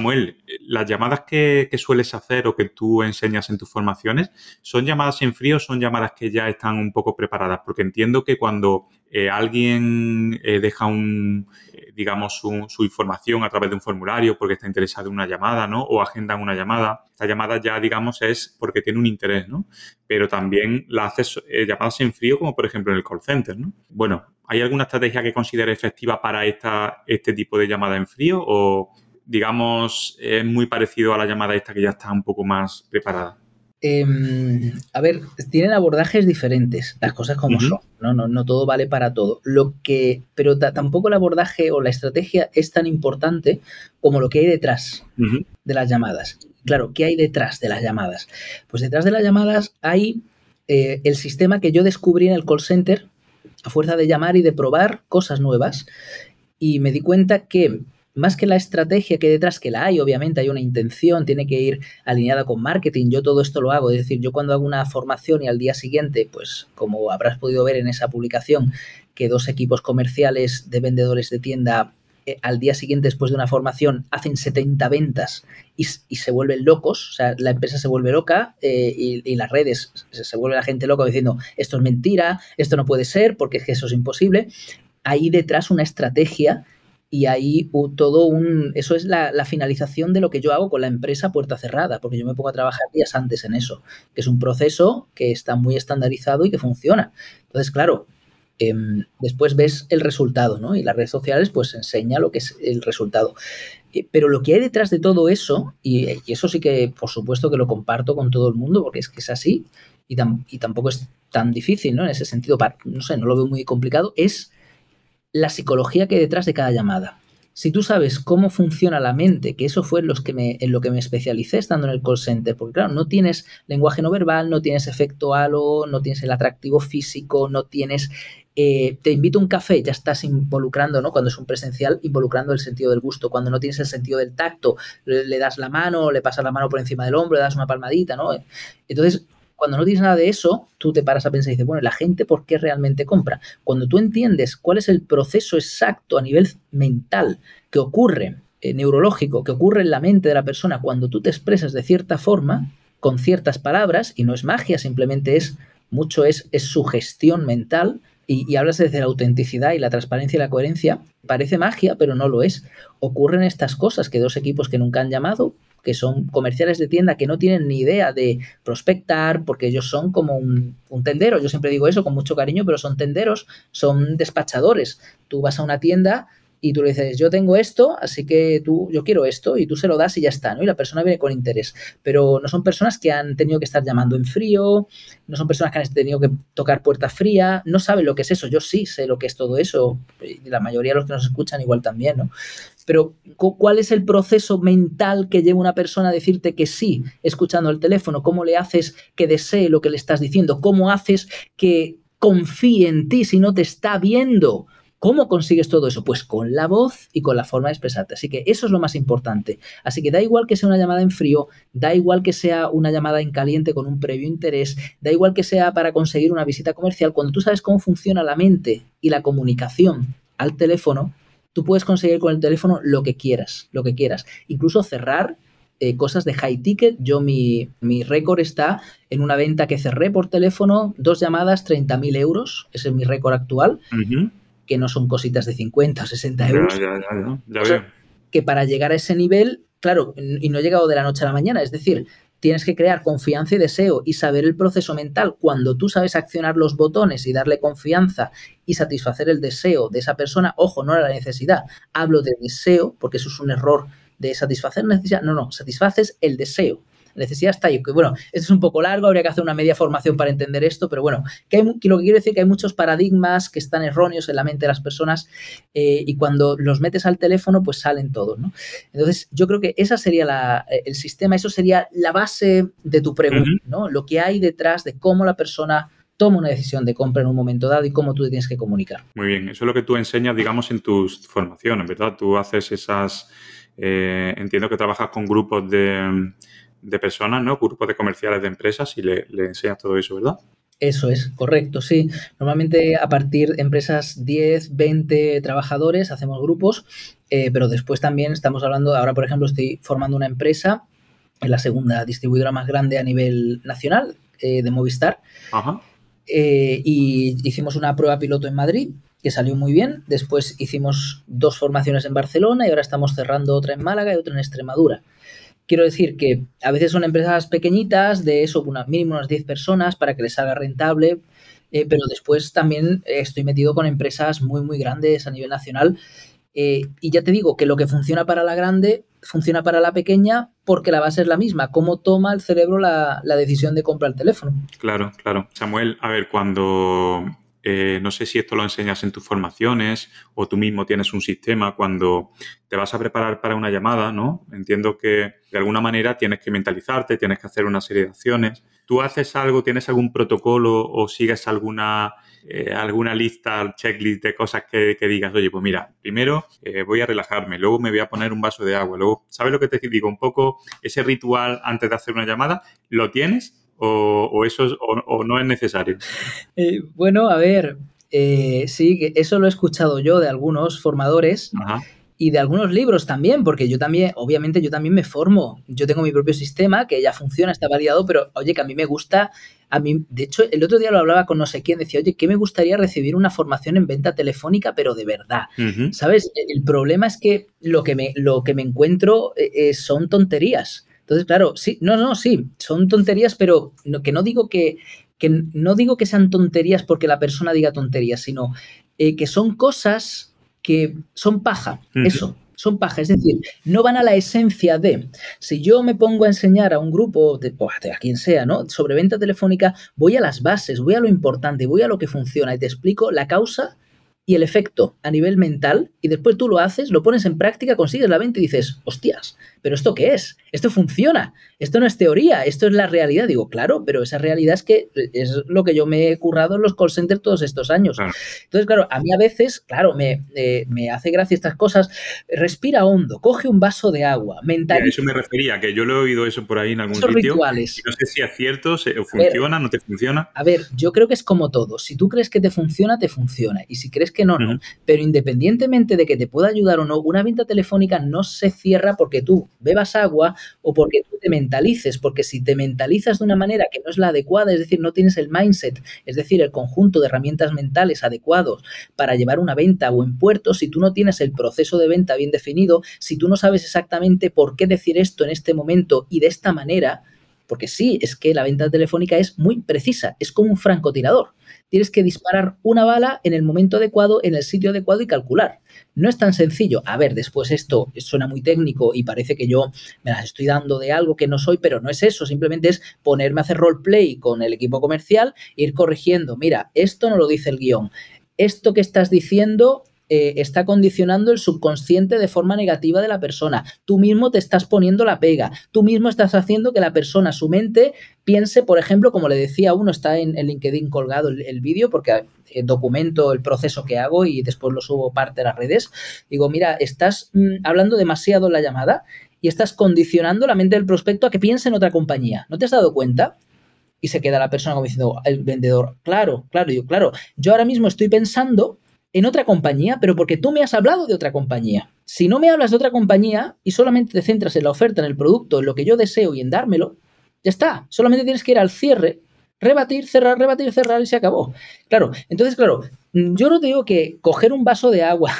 S1: Samuel, las llamadas que, sueles hacer o que tú enseñas en tus formaciones, ¿son llamadas en frío o son llamadas que ya están un poco preparadas? Porque entiendo que cuando eh, alguien eh, deja un, eh, digamos, su, información a través de un formulario porque está interesado en una llamada, ¿no? O agendan una llamada, esta llamada ya, digamos, es porque tiene un interés, ¿no? Pero también la haces llamadas en frío, como por ejemplo en el call center, ¿no? Bueno, ¿hay alguna estrategia que considere efectiva para esta, este tipo de llamada en frío o digamos, es muy parecido a la llamada esta que ya está un poco más preparada?
S2: Em, a ver, tienen abordajes diferentes, las cosas como son, ¿no? ¿no? No, todo vale para todo. Lo que, pero tampoco el abordaje o la estrategia es tan importante como lo que hay detrás de las llamadas. Claro, ¿qué hay detrás de las llamadas? Pues detrás de las llamadas hay eh, el sistema que yo descubrí en el call center a fuerza de llamar y de probar cosas nuevas y me di cuenta que más que la estrategia que detrás, que la hay, obviamente hay una intención, tiene que ir alineada con marketing, yo todo esto lo hago, es decir, yo cuando hago una formación y al día siguiente, pues como habrás podido ver en esa publicación, que dos equipos comerciales de vendedores de tienda eh, al día siguiente después de una formación hacen 70 ventas y, se vuelven locos, o sea, la empresa se vuelve loca eh, y, las redes se, se, vuelve la gente loca diciendo esto es mentira, esto no puede ser porque es que eso es imposible. Hay detrás una estrategia y ahí todo un... Eso es la, finalización de lo que yo hago con la empresa puerta cerrada, porque yo me pongo a trabajar días antes en eso, que es un proceso que está muy estandarizado y que funciona. Entonces, claro, em, después ves el resultado, ¿no? Y las redes sociales pues enseña lo que es el resultado. Eh, pero lo que hay detrás de todo eso, y, eso sí que por supuesto que lo comparto con todo el mundo, porque es que es así, y, y tampoco es tan difícil, ¿no? En ese sentido, no sé, no lo veo muy complicado, es la psicología que hay detrás de cada llamada. Si tú sabes cómo funciona la mente, que eso fue en, los que me, en lo que me especialicé estando en el call center, porque claro, no tienes lenguaje no verbal, no tienes efecto halo, no tienes el atractivo físico, no tienes eh, te invito a un café, ya estás involucrando, ¿no? Cuando es un presencial, involucrando el sentido del gusto. Cuando no tienes el sentido del tacto, le, le, das la mano, le pasas la mano por encima del hombro, le das una palmadita, ¿no? Entonces, cuando no tienes nada de eso, tú te paras a pensar y dices, bueno, ¿la gente por qué realmente compra? Cuando tú entiendes cuál es el proceso exacto a nivel mental que ocurre, eh, neurológico, que ocurre en la mente de la persona cuando tú te expresas de cierta forma, con ciertas palabras, y no es magia, simplemente es mucho es, es sugestión mental, y, hablas desde la autenticidad y la transparencia y la coherencia, parece magia, pero no lo es. Ocurren estas cosas que dos equipos que nunca han llamado que son comerciales de tienda que no tienen ni idea de prospectar, porque ellos son como un, tendero. Yo siempre digo eso con mucho cariño, pero son tenderos, son despachadores. Tú vas a una tienda y tú le dices, yo tengo esto, así que tú, yo quiero esto, y tú se lo das y ya está, ¿no? Y la persona viene con interés. Pero no son personas que han tenido que estar llamando en frío, no son personas que han tenido que tocar puerta fría, no saben lo que es eso. Yo sí sé lo que es todo eso, y la mayoría de los que nos escuchan igual también, ¿no? Pero, ¿cuál es el proceso mental que lleva una persona a decirte que sí, escuchando el teléfono? ¿Cómo le haces que desee lo que le estás diciendo? ¿Cómo haces que confíe en ti si no te está viendo? ¿Cómo consigues todo eso? Pues con la voz y con la forma de expresarte. Así que eso es lo más importante. Así que da igual que sea una llamada en frío, da igual que sea una llamada en caliente con un previo interés, da igual que sea para conseguir una visita comercial, cuando tú sabes cómo funciona la mente y la comunicación al teléfono, tú puedes conseguir con el teléfono lo que quieras, lo que quieras. Incluso cerrar eh, cosas de high ticket. Yo mi, récord está en una venta que cerré por teléfono, dos llamadas, 30.000 euros. Ese es mi récord actual. Que no son cositas de 50 o 60 euros.
S1: Ya, ya, ya,
S2: Que para llegar a ese nivel, claro, y no he llegado de la noche a la mañana. Es decir, tienes que crear confianza y deseo y saber el proceso mental. Cuando tú sabes accionar los botones y darle confianza y satisfacer el deseo de esa persona, ojo, no la necesidad, hablo de deseo, porque eso es un error de satisfacer necesidad, no, no, satisfaces el deseo necesidad está ahí. Que bueno, esto es un poco largo, habría que hacer una media formación para entender esto, pero bueno, que, lo que quiero decir es que hay muchos paradigmas que están erróneos en la mente de las personas eh, y cuando los metes al teléfono, pues salen todos, ¿no? Entonces, yo creo que esa sería la, eh, el sistema, eso sería la base de tu pregunta, ¿no? Lo que hay detrás de cómo la persona toma una decisión de compra en un momento dado y cómo tú te tienes que comunicar.
S1: Muy bien, eso es lo que tú enseñas, digamos, en tus formaciones, ¿verdad? Tú haces esas, eh, entiendo que trabajas con grupos de, de personas, ¿no? Grupos de comerciales de empresas y le, enseñas todo eso, ¿verdad?
S2: Eso es, correcto, sí. Normalmente a partir de empresas 10, 20 trabajadores hacemos grupos, eh, pero después también estamos hablando, ahora por ejemplo estoy formando una empresa, en la segunda distribuidora más grande a nivel nacional eh, de Movistar, Ajá. Eh, y hicimos una prueba piloto en Madrid que salió muy bien. Después hicimos dos formaciones en Barcelona y ahora estamos cerrando otra en Málaga y otra en Extremadura. Quiero decir que a veces son empresas pequeñitas, de eso, una, mínimo unas 10 personas para que les haga rentable, eh, pero después también estoy metido con empresas muy, muy grandes a nivel nacional. Eh, y ya te digo que lo que funciona para la grande funciona para la pequeña porque la base es la misma. ¿Cómo toma el cerebro la, la decisión de comprar el teléfono?
S1: Claro, claro. Samuel, a ver, cuando eh, no sé si esto lo enseñas en tus formaciones o tú mismo tienes un sistema cuando te vas a preparar para una llamada, ¿no? Entiendo que de alguna manera tienes que mentalizarte, tienes que hacer una serie de acciones. ¿Tú haces algo, tienes algún protocolo o sigues alguna, eh, alguna lista, checklist de cosas que, digas, oye, pues mira, primero eh, voy a relajarme, luego me voy a poner un vaso de agua, luego, ¿sabes lo que te digo? Un poco ese ritual antes de hacer una llamada, ¿lo tienes? O, eso o, no es necesario?
S2: Eh, bueno, a ver, eh, sí, eso lo he escuchado yo de algunos formadores. Y de algunos libros también, porque yo también, obviamente, yo también me formo. Yo tengo mi propio sistema que ya funciona, está validado, pero oye, que a mí me gusta, a mí, de hecho, el otro día lo hablaba con no sé quién, decía, oye, que me gustaría recibir una formación en venta telefónica, pero de verdad. ¿Sabes? El problema es que lo que me, lo que me encuentro eh, son tonterías. Entonces, claro, sí, no, no, sí, son tonterías, pero que no digo que, no digo que sean tonterías porque la persona diga tonterías, sino eh, que son cosas que son paja, eso, son paja, es decir, no van a la esencia de, si yo me pongo a enseñar a un grupo, de, o a quien sea, ¿no? Sobre venta telefónica, voy a las bases, voy a lo importante, voy a lo que funciona y te explico la causa y el efecto a nivel mental y después tú lo haces, lo pones en práctica, consigues la venta y dices, hostias, pero ¿esto qué es? Esto funciona, esto no es teoría, esto es la realidad. Digo, claro, pero esa realidad es que es lo que yo me he currado en los call centers todos estos años. Entonces, claro, a mí a veces, claro, me, eh, me hace gracia estas cosas. Respira hondo, coge un vaso de agua, mental.
S1: A eso me refería, que yo lo he oído eso por ahí en algún sitio. Rituales. no sé si es cierto, o funciona, no te funciona.
S2: A ver, yo creo que es como todo. Si tú crees que te funciona, te funciona. Y si crees que no, no. Pero independientemente de que te pueda ayudar o no, una venta telefónica no se cierra porque tú bebas agua o porque tú te mentalices, porque si te mentalizas de una manera que no es la adecuada, es decir, no tienes el mindset, es decir, el conjunto de herramientas mentales adecuados para llevar una venta o en puerto, si tú no tienes el proceso de venta bien definido, si tú no sabes exactamente por qué decir esto en este momento y de esta manera, porque sí, es que la venta telefónica es muy precisa, es como un francotirador tienes que disparar una bala en el momento adecuado, en el sitio adecuado y calcular. No es tan sencillo. A ver, después esto suena muy técnico y parece que yo me las estoy dando de algo que no soy, pero no es eso. Simplemente es ponerme a hacer roleplay con el equipo comercial, ir corrigiendo. Mira, esto no lo dice el guion. Esto que estás diciendo eh, está condicionando el subconsciente de forma negativa de la persona. Tú mismo te estás poniendo la pega. Tú mismo estás haciendo que la persona, su mente, piense, por ejemplo, como le decía uno, está en, el LinkedIn colgado el, vídeo porque eh, documento el proceso que hago y después lo subo parte de las redes. Digo, mira, estás mm, hablando demasiado en la llamada y estás condicionando la mente del prospecto a que piense en otra compañía. ¿No te has dado cuenta? Y se queda la persona como diciendo, el vendedor, claro, claro, yo, claro, yo ahora mismo estoy pensando en otra compañía, pero porque tú me has hablado de otra compañía. Si no me hablas de otra compañía y solamente te centras en la oferta, en el producto, en lo que yo deseo y en dármelo, ya está. Solamente tienes que ir al cierre, rebatir, cerrar, rebatir, cerrar y se acabó. Claro, entonces, claro, yo no digo que coger un vaso de agua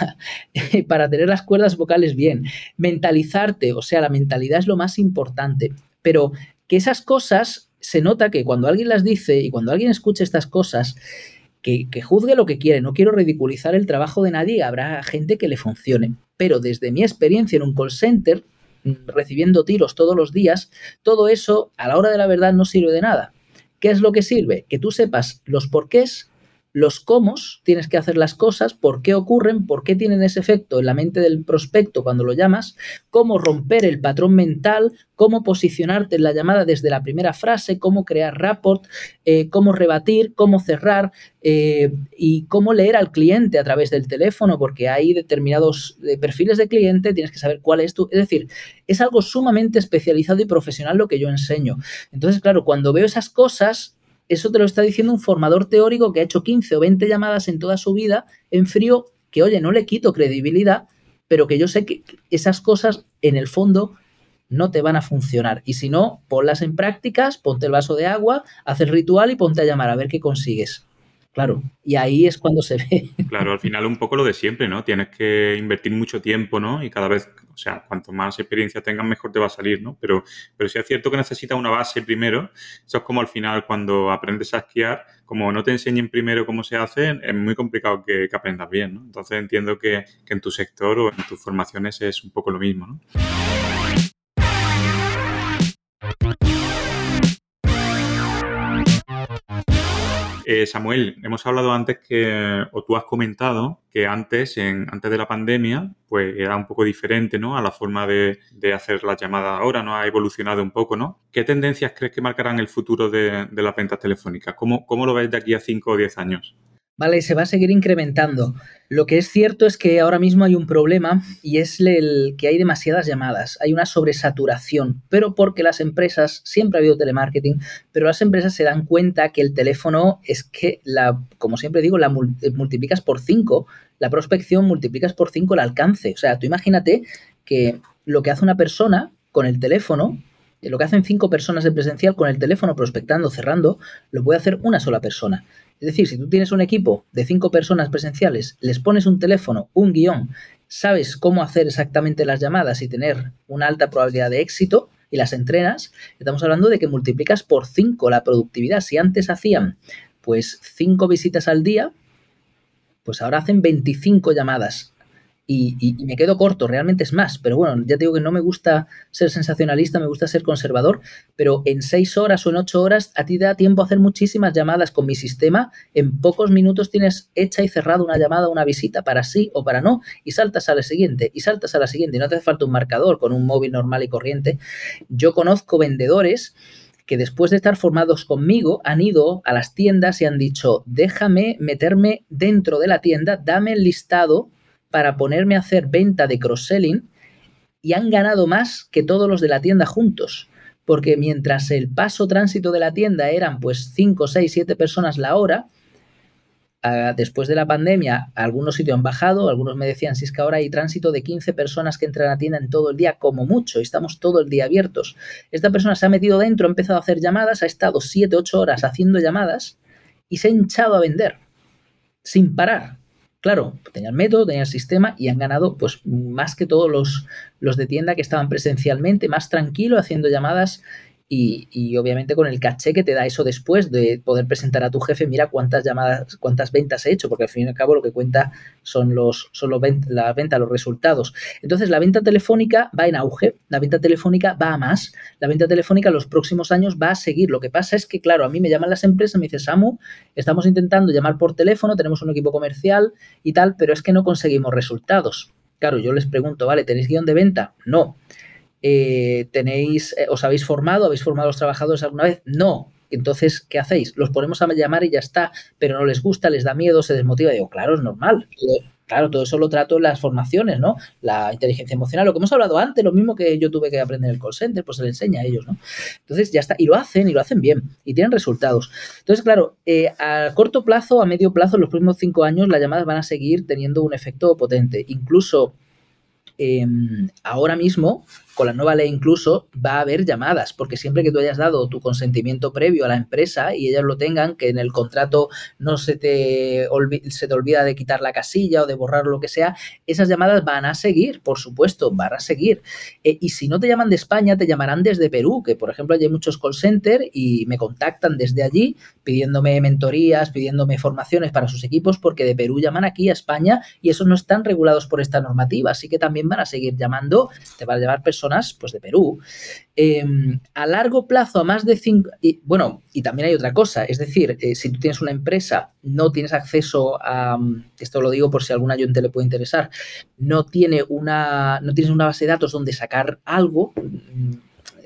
S2: para tener las cuerdas vocales bien, mentalizarte, o sea, la mentalidad es lo más importante, pero que esas cosas se nota que cuando alguien las dice y cuando alguien escucha estas cosas, que, juzgue lo que quiere. No quiero ridiculizar el trabajo de nadie, habrá gente que le funcione. Pero desde mi experiencia en un call center, recibiendo tiros todos los días, todo eso a la hora de la verdad no sirve de nada. ¿Qué es lo que sirve? Que tú sepas los porqués los cómo tienes que hacer las cosas, por qué ocurren, por qué tienen ese efecto en la mente del prospecto cuando lo llamas, cómo romper el patrón mental, cómo posicionarte en la llamada desde la primera frase, cómo crear rapport, eh, cómo rebatir, cómo cerrar eh, y cómo leer al cliente a través del teléfono, porque hay determinados eh, perfiles de cliente, tienes que saber cuál es tu... Es decir, es algo sumamente especializado y profesional lo que yo enseño. Entonces, claro, cuando veo esas cosas, eso te lo está diciendo un formador teórico que ha hecho 15 o 20 llamadas en toda su vida en frío, que oye, no le quito credibilidad, pero que yo sé que esas cosas en el fondo no te van a funcionar. Y si no, ponlas en prácticas, ponte el vaso de agua, haz el ritual y ponte a llamar a ver qué consigues. Claro, y ahí es cuando se ve.
S1: Claro, al final un poco lo de siempre, ¿no? Tienes que invertir mucho tiempo, ¿no? Y cada vez, o sea, cuanto más experiencia tengas, mejor te va a salir, ¿no? Pero, pero sí es cierto que necesitas una base primero. Eso es como al final cuando aprendes a esquiar, como no te enseñen primero cómo se hace, es muy complicado que, que aprendas bien, ¿no? Entonces entiendo que, que en tu sector o en tus formaciones es un poco lo mismo, ¿no? Eh, Samuel, hemos hablado antes que, o tú has comentado que antes, en, antes de la pandemia, pues era un poco diferente, ¿no? A la forma de, hacer las llamadas ahora, ¿no? Ha evolucionado un poco, ¿no? ¿Qué tendencias crees que marcarán el futuro de, las ventas telefónicas? ¿Cómo, ¿Cómo lo ves de aquí a 5 o 10 años?
S2: ¿Vale? Se va a seguir incrementando. Lo que es cierto es que ahora mismo hay un problema y es el que hay demasiadas llamadas, hay una sobresaturación, pero porque las empresas, siempre ha habido telemarketing, pero las empresas se dan cuenta que el teléfono es que, la, como siempre digo, la multiplicas por 5, la prospección multiplicas por 5 el alcance. O sea, tú imagínate que lo que hace una persona con el teléfono, lo que hacen cinco personas en presencial con el teléfono prospectando, cerrando, lo puede hacer una sola persona. Es decir, si tú tienes un equipo de cinco personas presenciales, les pones un teléfono, un guion, sabes cómo hacer exactamente las llamadas y tener una alta probabilidad de éxito y las entrenas, estamos hablando de que multiplicas por cinco la productividad. Si antes hacían pues cinco visitas al día, pues ahora hacen 25 llamadas y, me quedo corto, realmente es más, pero bueno, ya te digo que no me gusta ser sensacionalista, me gusta ser conservador, pero en seis horas o en ocho horas a ti da tiempo a hacer muchísimas llamadas con mi sistema, en pocos minutos tienes hecha y cerrada una llamada, una visita para sí o para no, y saltas a la siguiente, y saltas a la siguiente, y no te hace falta un marcador con un móvil normal y corriente. Yo conozco vendedores que después de estar formados conmigo han ido a las tiendas y han dicho, déjame meterme dentro de la tienda, dame el listado para ponerme a hacer venta de cross-selling y han ganado más que todos los de la tienda juntos. Porque mientras el paso tránsito de la tienda eran pues 5, 6, 7 personas la hora, después de la pandemia algunos sitios han bajado, algunos me decían si es que ahora hay tránsito de 15 personas que entran a la tienda en todo el día como mucho y estamos todo el día abiertos. Esta persona se ha metido dentro, ha empezado a hacer llamadas, ha estado 7, 8 horas haciendo llamadas y se ha hinchado a vender sin parar. Claro, tenían el método, tenían el sistema y han ganado pues más que todos los, los de tienda que estaban presencialmente, más tranquilo, haciendo llamadas y, obviamente con el caché que te da eso después de poder presentar a tu jefe, mira cuántas llamadas, cuántas ventas he hecho, porque al fin y al cabo lo que cuenta son los, son los la venta, los resultados. Entonces la venta telefónica va en auge, la venta telefónica va a más, la venta telefónica los próximos años va a seguir. Lo que pasa es que, claro, a mí me llaman las empresas, me dicen, Samu, estamos intentando llamar por teléfono, tenemos un equipo comercial y tal, pero es que no conseguimos resultados. Claro, yo les pregunto, ¿vale? ¿Tenéis guion de venta? No. Eh, tenéis, eh, os habéis formado, habéis formado a los trabajadores alguna vez, no. Entonces, ¿qué hacéis? Los ponemos a llamar y ya está, pero no les gusta, les da miedo, se desmotiva. Digo, claro, es normal. Claro, todo eso lo trato en las formaciones, ¿no? La inteligencia emocional, lo que hemos hablado antes, lo mismo que yo tuve que aprender en el call center, pues se le enseña a ellos, ¿no? Entonces ya está, y lo hacen, y lo hacen bien, y tienen resultados. Entonces, claro, eh, a corto plazo, a medio plazo, en los próximos cinco años, las llamadas van a seguir teniendo un efecto potente. Incluso Em, ahora mismo con la nueva ley incluso va a haber llamadas, porque siempre que tú hayas dado tu consentimiento previo a la empresa y ellas lo tengan, que en el contrato no se te, se te olvida de quitar la casilla o de borrar lo que sea, esas llamadas van a seguir, por supuesto, van a seguir. Eh, y si no te llaman de España, te llamarán desde Perú, que por ejemplo hay muchos call center y me contactan desde allí pidiéndome mentorías, pidiéndome formaciones para sus equipos, porque de Perú llaman aquí a España y esos no están regulados por esta normativa, así que también van a seguir llamando, te van a llamar personas pues de Perú. Em, a largo plazo, a más de cinco... Y, bueno, y también hay otra cosa, es decir, eh, si tú tienes una empresa, no tienes acceso a... Esto lo digo por si a algún ayuntamiento le puede interesar, no, tiene una, no tienes una base de datos donde sacar algo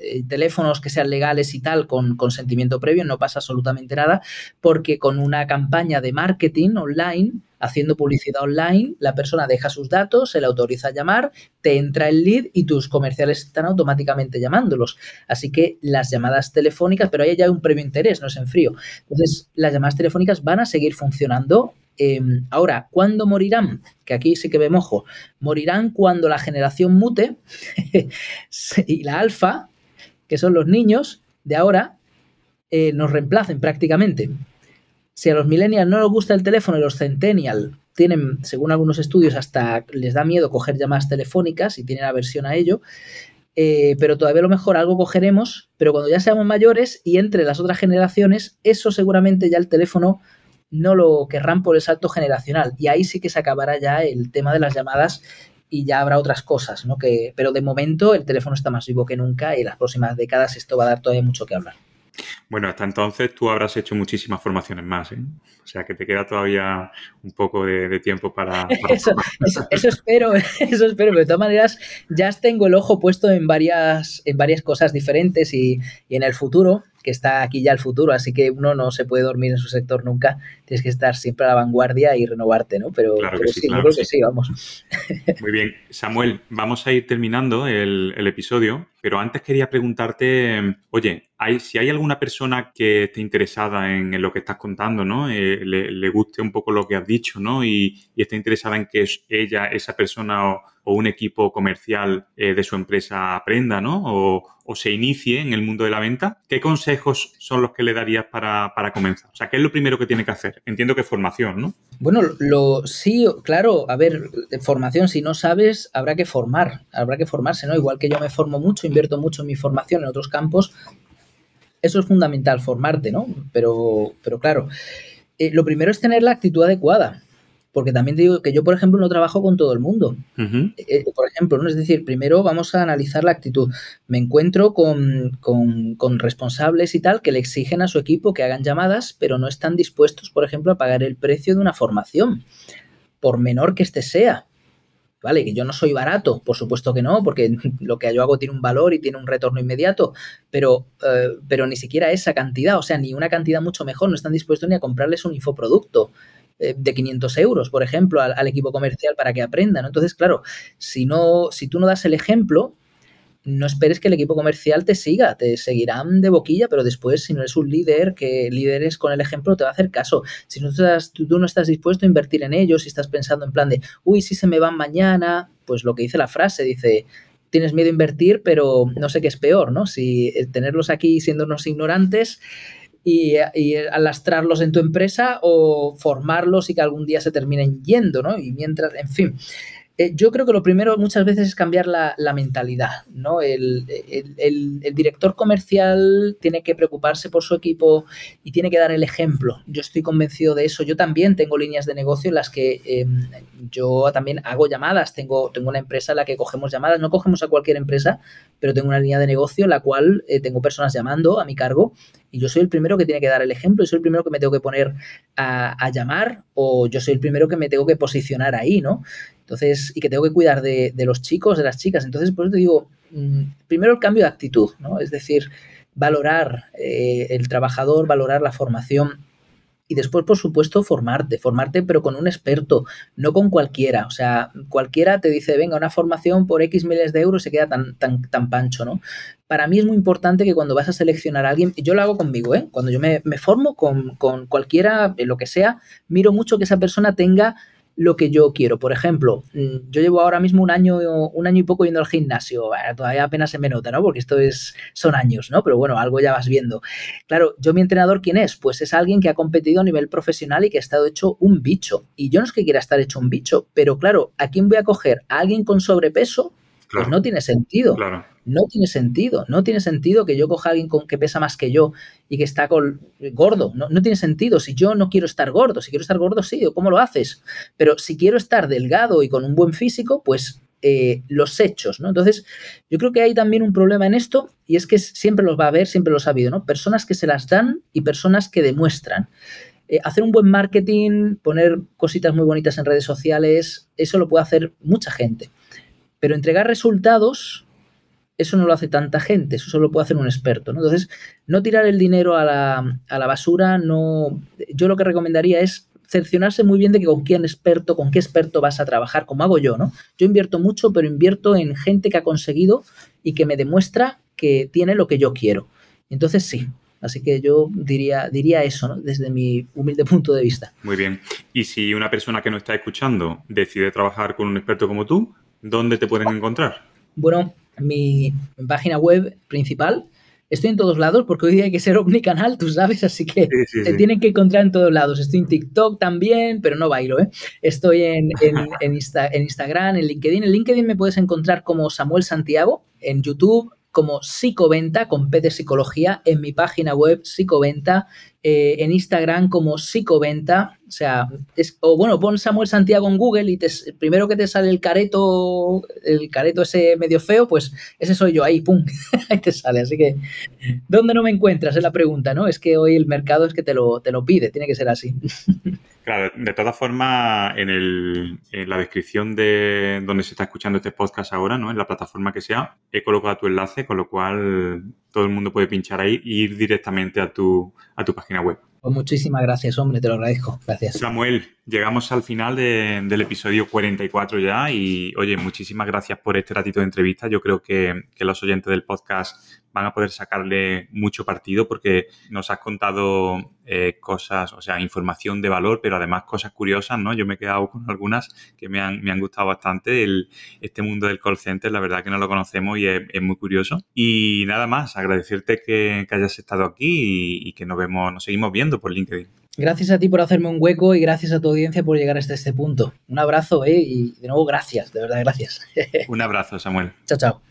S2: eh, teléfonos que sean legales y tal con consentimiento previo, no pasa absolutamente nada, porque con una campaña de marketing online, haciendo publicidad online, la persona deja sus datos, se le autoriza a llamar, te entra el lead y tus comerciales están automáticamente llamándolos. Así que las llamadas telefónicas, pero ahí ya hay un previo interés, no es en frío. Entonces, las llamadas telefónicas van a seguir funcionando em, ahora, ¿cuándo morirán? Que aquí sí que me mojo. Morirán cuando la generación mute y la alfa que son los niños de ahora, eh, nos reemplacen prácticamente. Si a los millennials no les gusta el teléfono y los centennials tienen, según algunos estudios, hasta les da miedo coger llamadas telefónicas y tienen aversión a ello, eh, pero todavía lo mejor algo cogeremos, pero cuando ya seamos mayores y entre las otras generaciones, eso seguramente ya el teléfono no lo querrán por el salto generacional. Y ahí sí que se acabará ya el tema de las llamadas y ya habrá otras cosas, ¿no? Que, pero de momento el teléfono está más vivo que nunca y en las próximas décadas esto va a dar todavía mucho que hablar.
S1: Bueno, hasta entonces tú habrás hecho muchísimas formaciones más, ¿eh? O sea que te queda todavía un poco de, tiempo para...
S2: eso, espero, eso espero, pero de todas maneras ya tengo el ojo puesto en varias, en varias cosas diferentes y, y en el futuro que está aquí ya el futuro, así que uno no se puede dormir en su sector nunca, tienes que estar siempre a la vanguardia y renovarte, ¿no? Pero, sí, creo que sí, vamos.
S1: Muy bien, Samuel, vamos a ir terminando el, episodio, pero antes quería preguntarte, oye, hay, si hay alguna persona que esté interesada en, lo que estás contando, ¿no? Eh, le, guste un poco lo que has dicho, ¿no? Y, y esté interesada en que ella, esa persona o o un equipo comercial eh, de su empresa aprenda, ¿no? O, se inicie en el mundo de la venta, ¿qué consejos son los que le darías para, comenzar? O sea, ¿qué es lo primero que tiene que hacer? Entiendo que formación, ¿no?
S2: Bueno, lo sí, claro, a ver, formación, si no sabes, habrá que formar, habrá que formarse, ¿no? Igual que yo me formo mucho, invierto mucho en mi formación en otros campos, eso es fundamental, formarte, ¿no? Pero, pero claro, eh, lo primero es tener la actitud adecuada. Porque también te digo que yo, por ejemplo, no trabajo con todo el mundo. Eh, eh, por ejemplo, ¿no? es decir, primero vamos a analizar la actitud. Me encuentro con, responsables y tal que le exigen a su equipo que hagan llamadas, pero no están dispuestos, por ejemplo, a pagar el precio de una formación, por menor que éste sea. ¿Vale? Que yo no soy barato, por supuesto que no, porque lo que yo hago tiene un valor y tiene un retorno inmediato, pero, eh, pero ni siquiera esa cantidad, o sea, ni una cantidad mucho mejor, no están dispuestos ni a comprarles un infoproducto. Eh, de 500 euros, por ejemplo, al, equipo comercial para que aprendan. Entonces, claro, si, no, si tú no das el ejemplo, no esperes que el equipo comercial te siga, te seguirán de boquilla, pero después, si no eres un líder, que líderes con el ejemplo, te va a hacer caso. Si no estás, tú, no estás dispuesto a invertir en ellos, si estás pensando en plan de, uy, si se me van mañana, pues lo que dice la frase, dice, tienes miedo a invertir, pero no sé qué es peor, ¿no? Si tenerlos aquí siendo unos ignorantes y, alastrarlos en tu empresa o formarlos y que algún día se terminen yendo, ¿no? Y mientras, en fin, eh, yo creo que lo primero muchas veces es cambiar la, mentalidad, ¿no? El, director comercial tiene que preocuparse por su equipo y tiene que dar el ejemplo. Yo estoy convencido de eso. Yo también tengo líneas de negocio en las que em, yo también hago llamadas. Tengo, tengo una empresa en la que cogemos llamadas. No cogemos a cualquier empresa, pero tengo una línea de negocio en la cual eh, tengo personas llamando a mi cargo y yo soy el primero que tiene que dar el ejemplo, yo soy el primero que me tengo que poner a, llamar o yo soy el primero que me tengo que posicionar ahí, ¿no? Entonces, y que tengo que cuidar de, los chicos, de las chicas. Entonces, por eso te digo, mm, primero el cambio de actitud, ¿no? Es decir, valorar eh, el trabajador, valorar la formación y después, por supuesto, formarte, formarte pero con un experto, no con cualquiera. O sea, cualquiera te dice, venga, una formación por X miles de euros se queda tan, tan, tan pancho, ¿no? Para mí es muy importante que cuando vas a seleccionar a alguien, yo lo hago conmigo, ¿eh? Cuando yo me, me formo con, con cualquiera, lo que sea, miro mucho que esa persona tenga lo que yo quiero. Por ejemplo, mm, yo llevo ahora mismo un año, un año y poco yendo al gimnasio. todavía apenas se me nota, ¿no? Porque esto es, son años, ¿no? Pero bueno, algo ya vas viendo. Claro, yo mi entrenador, ¿quién es? Pues es alguien que ha competido a nivel profesional y que ha estado hecho un bicho. Y yo no es que quiera estar hecho un bicho, pero claro, ¿a quién voy a coger? ¿A alguien con sobrepeso? Pues no tiene sentido. No tiene sentido. No tiene sentido que yo coja a alguien con, que pesa más que yo y que está con, gordo. No, tiene sentido. Si yo no quiero estar gordo, si quiero estar gordo, sí, ¿cómo lo haces? Pero si quiero estar delgado y con un buen físico, pues eh, los hechos, ¿no? Entonces, yo creo que hay también un problema en esto y es que siempre los va a haber, siempre los ha habido, ¿no? Personas que se las dan y personas que demuestran. Eh, hacer un buen marketing, poner cositas muy bonitas en redes sociales, eso lo puede hacer mucha gente. Pero entregar resultados, eso no lo hace tanta gente, eso solo lo puede hacer un experto. ¿no? Entonces, no tirar el dinero a la, a la basura, no. Yo lo que recomendaría es cercionarse muy bien de que con quién experto, con qué experto vas a trabajar, como hago yo, ¿no? Yo invierto mucho, pero invierto en gente que ha conseguido y que me demuestra que tiene lo que yo quiero. Entonces sí. Así que yo diría, diría eso, ¿no? desde mi humilde punto de vista.
S1: Muy bien. Y si una persona que no está escuchando decide trabajar con un experto como tú, ¿dónde te pueden encontrar?
S2: Bueno, mi página web principal. Estoy en todos lados porque hoy día hay que ser omnicanal, tú sabes, así que te tienen que encontrar en todos lados. Estoy en TikTok también, pero no bailo, ¿eh? Estoy en, en, Instagram, en LinkedIn. En LinkedIn me puedes encontrar como Samuel Santiago, en YouTube como Psicoventa, con P de psicología, en mi página web Psicoventa, eh, en Instagram como Psicoventa, o sea, es, o bueno, pon Samuel Santiago en Google y te, primero que te sale el careto, el careto ese medio feo, pues ese soy yo, ahí, pum, ahí te sale. Así que, ¿dónde no me encuentras? Es la pregunta, ¿no? Es que hoy el mercado es que te lo, te lo pide, tiene que ser así.
S1: Claro, de todas formas, en, el, en, la descripción de donde se está escuchando este podcast ahora, ¿no? En la plataforma que sea, he colocado tu enlace, con lo cual todo el mundo puede pinchar ahí e ir directamente a tu, a tu página web.
S2: Pues muchísimas gracias, hombre, te lo agradezco. Gracias.
S1: Samuel, llegamos al final del episodio 44 ya y, oye, muchísimas gracias por este ratito de entrevista. Yo creo que, que los oyentes del podcast van a poder sacarle mucho partido porque nos has contado eh, cosas, o sea, información de valor, pero además cosas curiosas, ¿no? Yo me he quedado con algunas que me han, me han gustado bastante. El, este mundo del call center, la verdad que no lo conocemos y es, muy curioso. Y nada más, agradecerte que, hayas estado aquí y, que nos vemos, nos seguimos viendo por LinkedIn.
S2: Gracias a ti por hacerme un hueco y gracias a tu audiencia por llegar hasta este punto. Un abrazo, ¿eh? Y de nuevo, gracias, de verdad, gracias.
S1: un abrazo, Samuel.
S2: Chao, chao.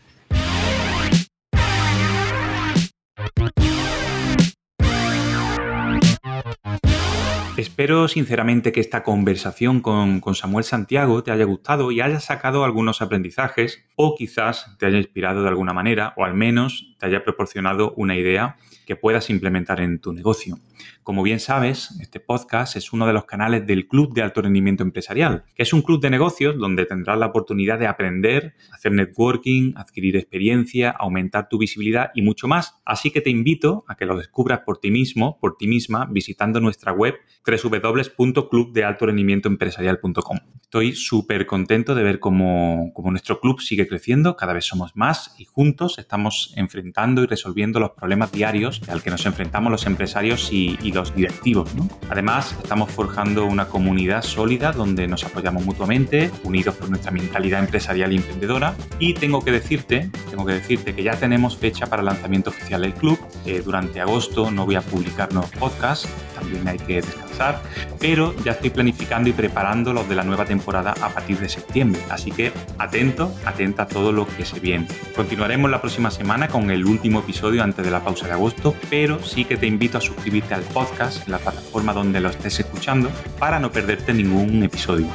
S1: Espero sinceramente que esta conversación con, Samuel Santiago te haya gustado y hayas sacado algunos aprendizajes o quizás te haya inspirado de alguna manera o al menos te haya proporcionado una idea que puedas implementar en tu negocio. Como bien sabes, este podcast es uno de los canales del Club de Alto Rendimiento Empresarial, que es un club de negocios donde tendrás la oportunidad de aprender, hacer networking, adquirir experiencia, aumentar tu visibilidad y mucho más. Así que te invito a que lo descubras por ti mismo, por ti misma, visitando nuestra web www.clubdealtorendimientoempresarial.com. Estoy súper contento de ver cómo, cómo nuestro club sigue creciendo, cada vez somos más y juntos estamos enfrentando y resolviendo los problemas diarios al que nos enfrentamos los empresarios y, los directivos. Además, estamos forjando una comunidad sólida donde nos apoyamos mutuamente, unidos por nuestra mentalidad empresarial y emprendedora. Y tengo que decirte, tengo que decirte que ya tenemos fecha para el lanzamiento oficial del club. Eh, durante agosto no voy a publicar nuevos podcasts, también hay que descansar, pero ya estoy planificando y preparando los de la nueva temporada a partir de septiembre. Así que atento, atenta todo lo que se viene. Continuaremos la próxima semana con el último episodio antes de la pausa de agosto pero sí que te invito a suscribirte al podcast en la plataforma donde lo estés escuchando para no perderte ningún episodio.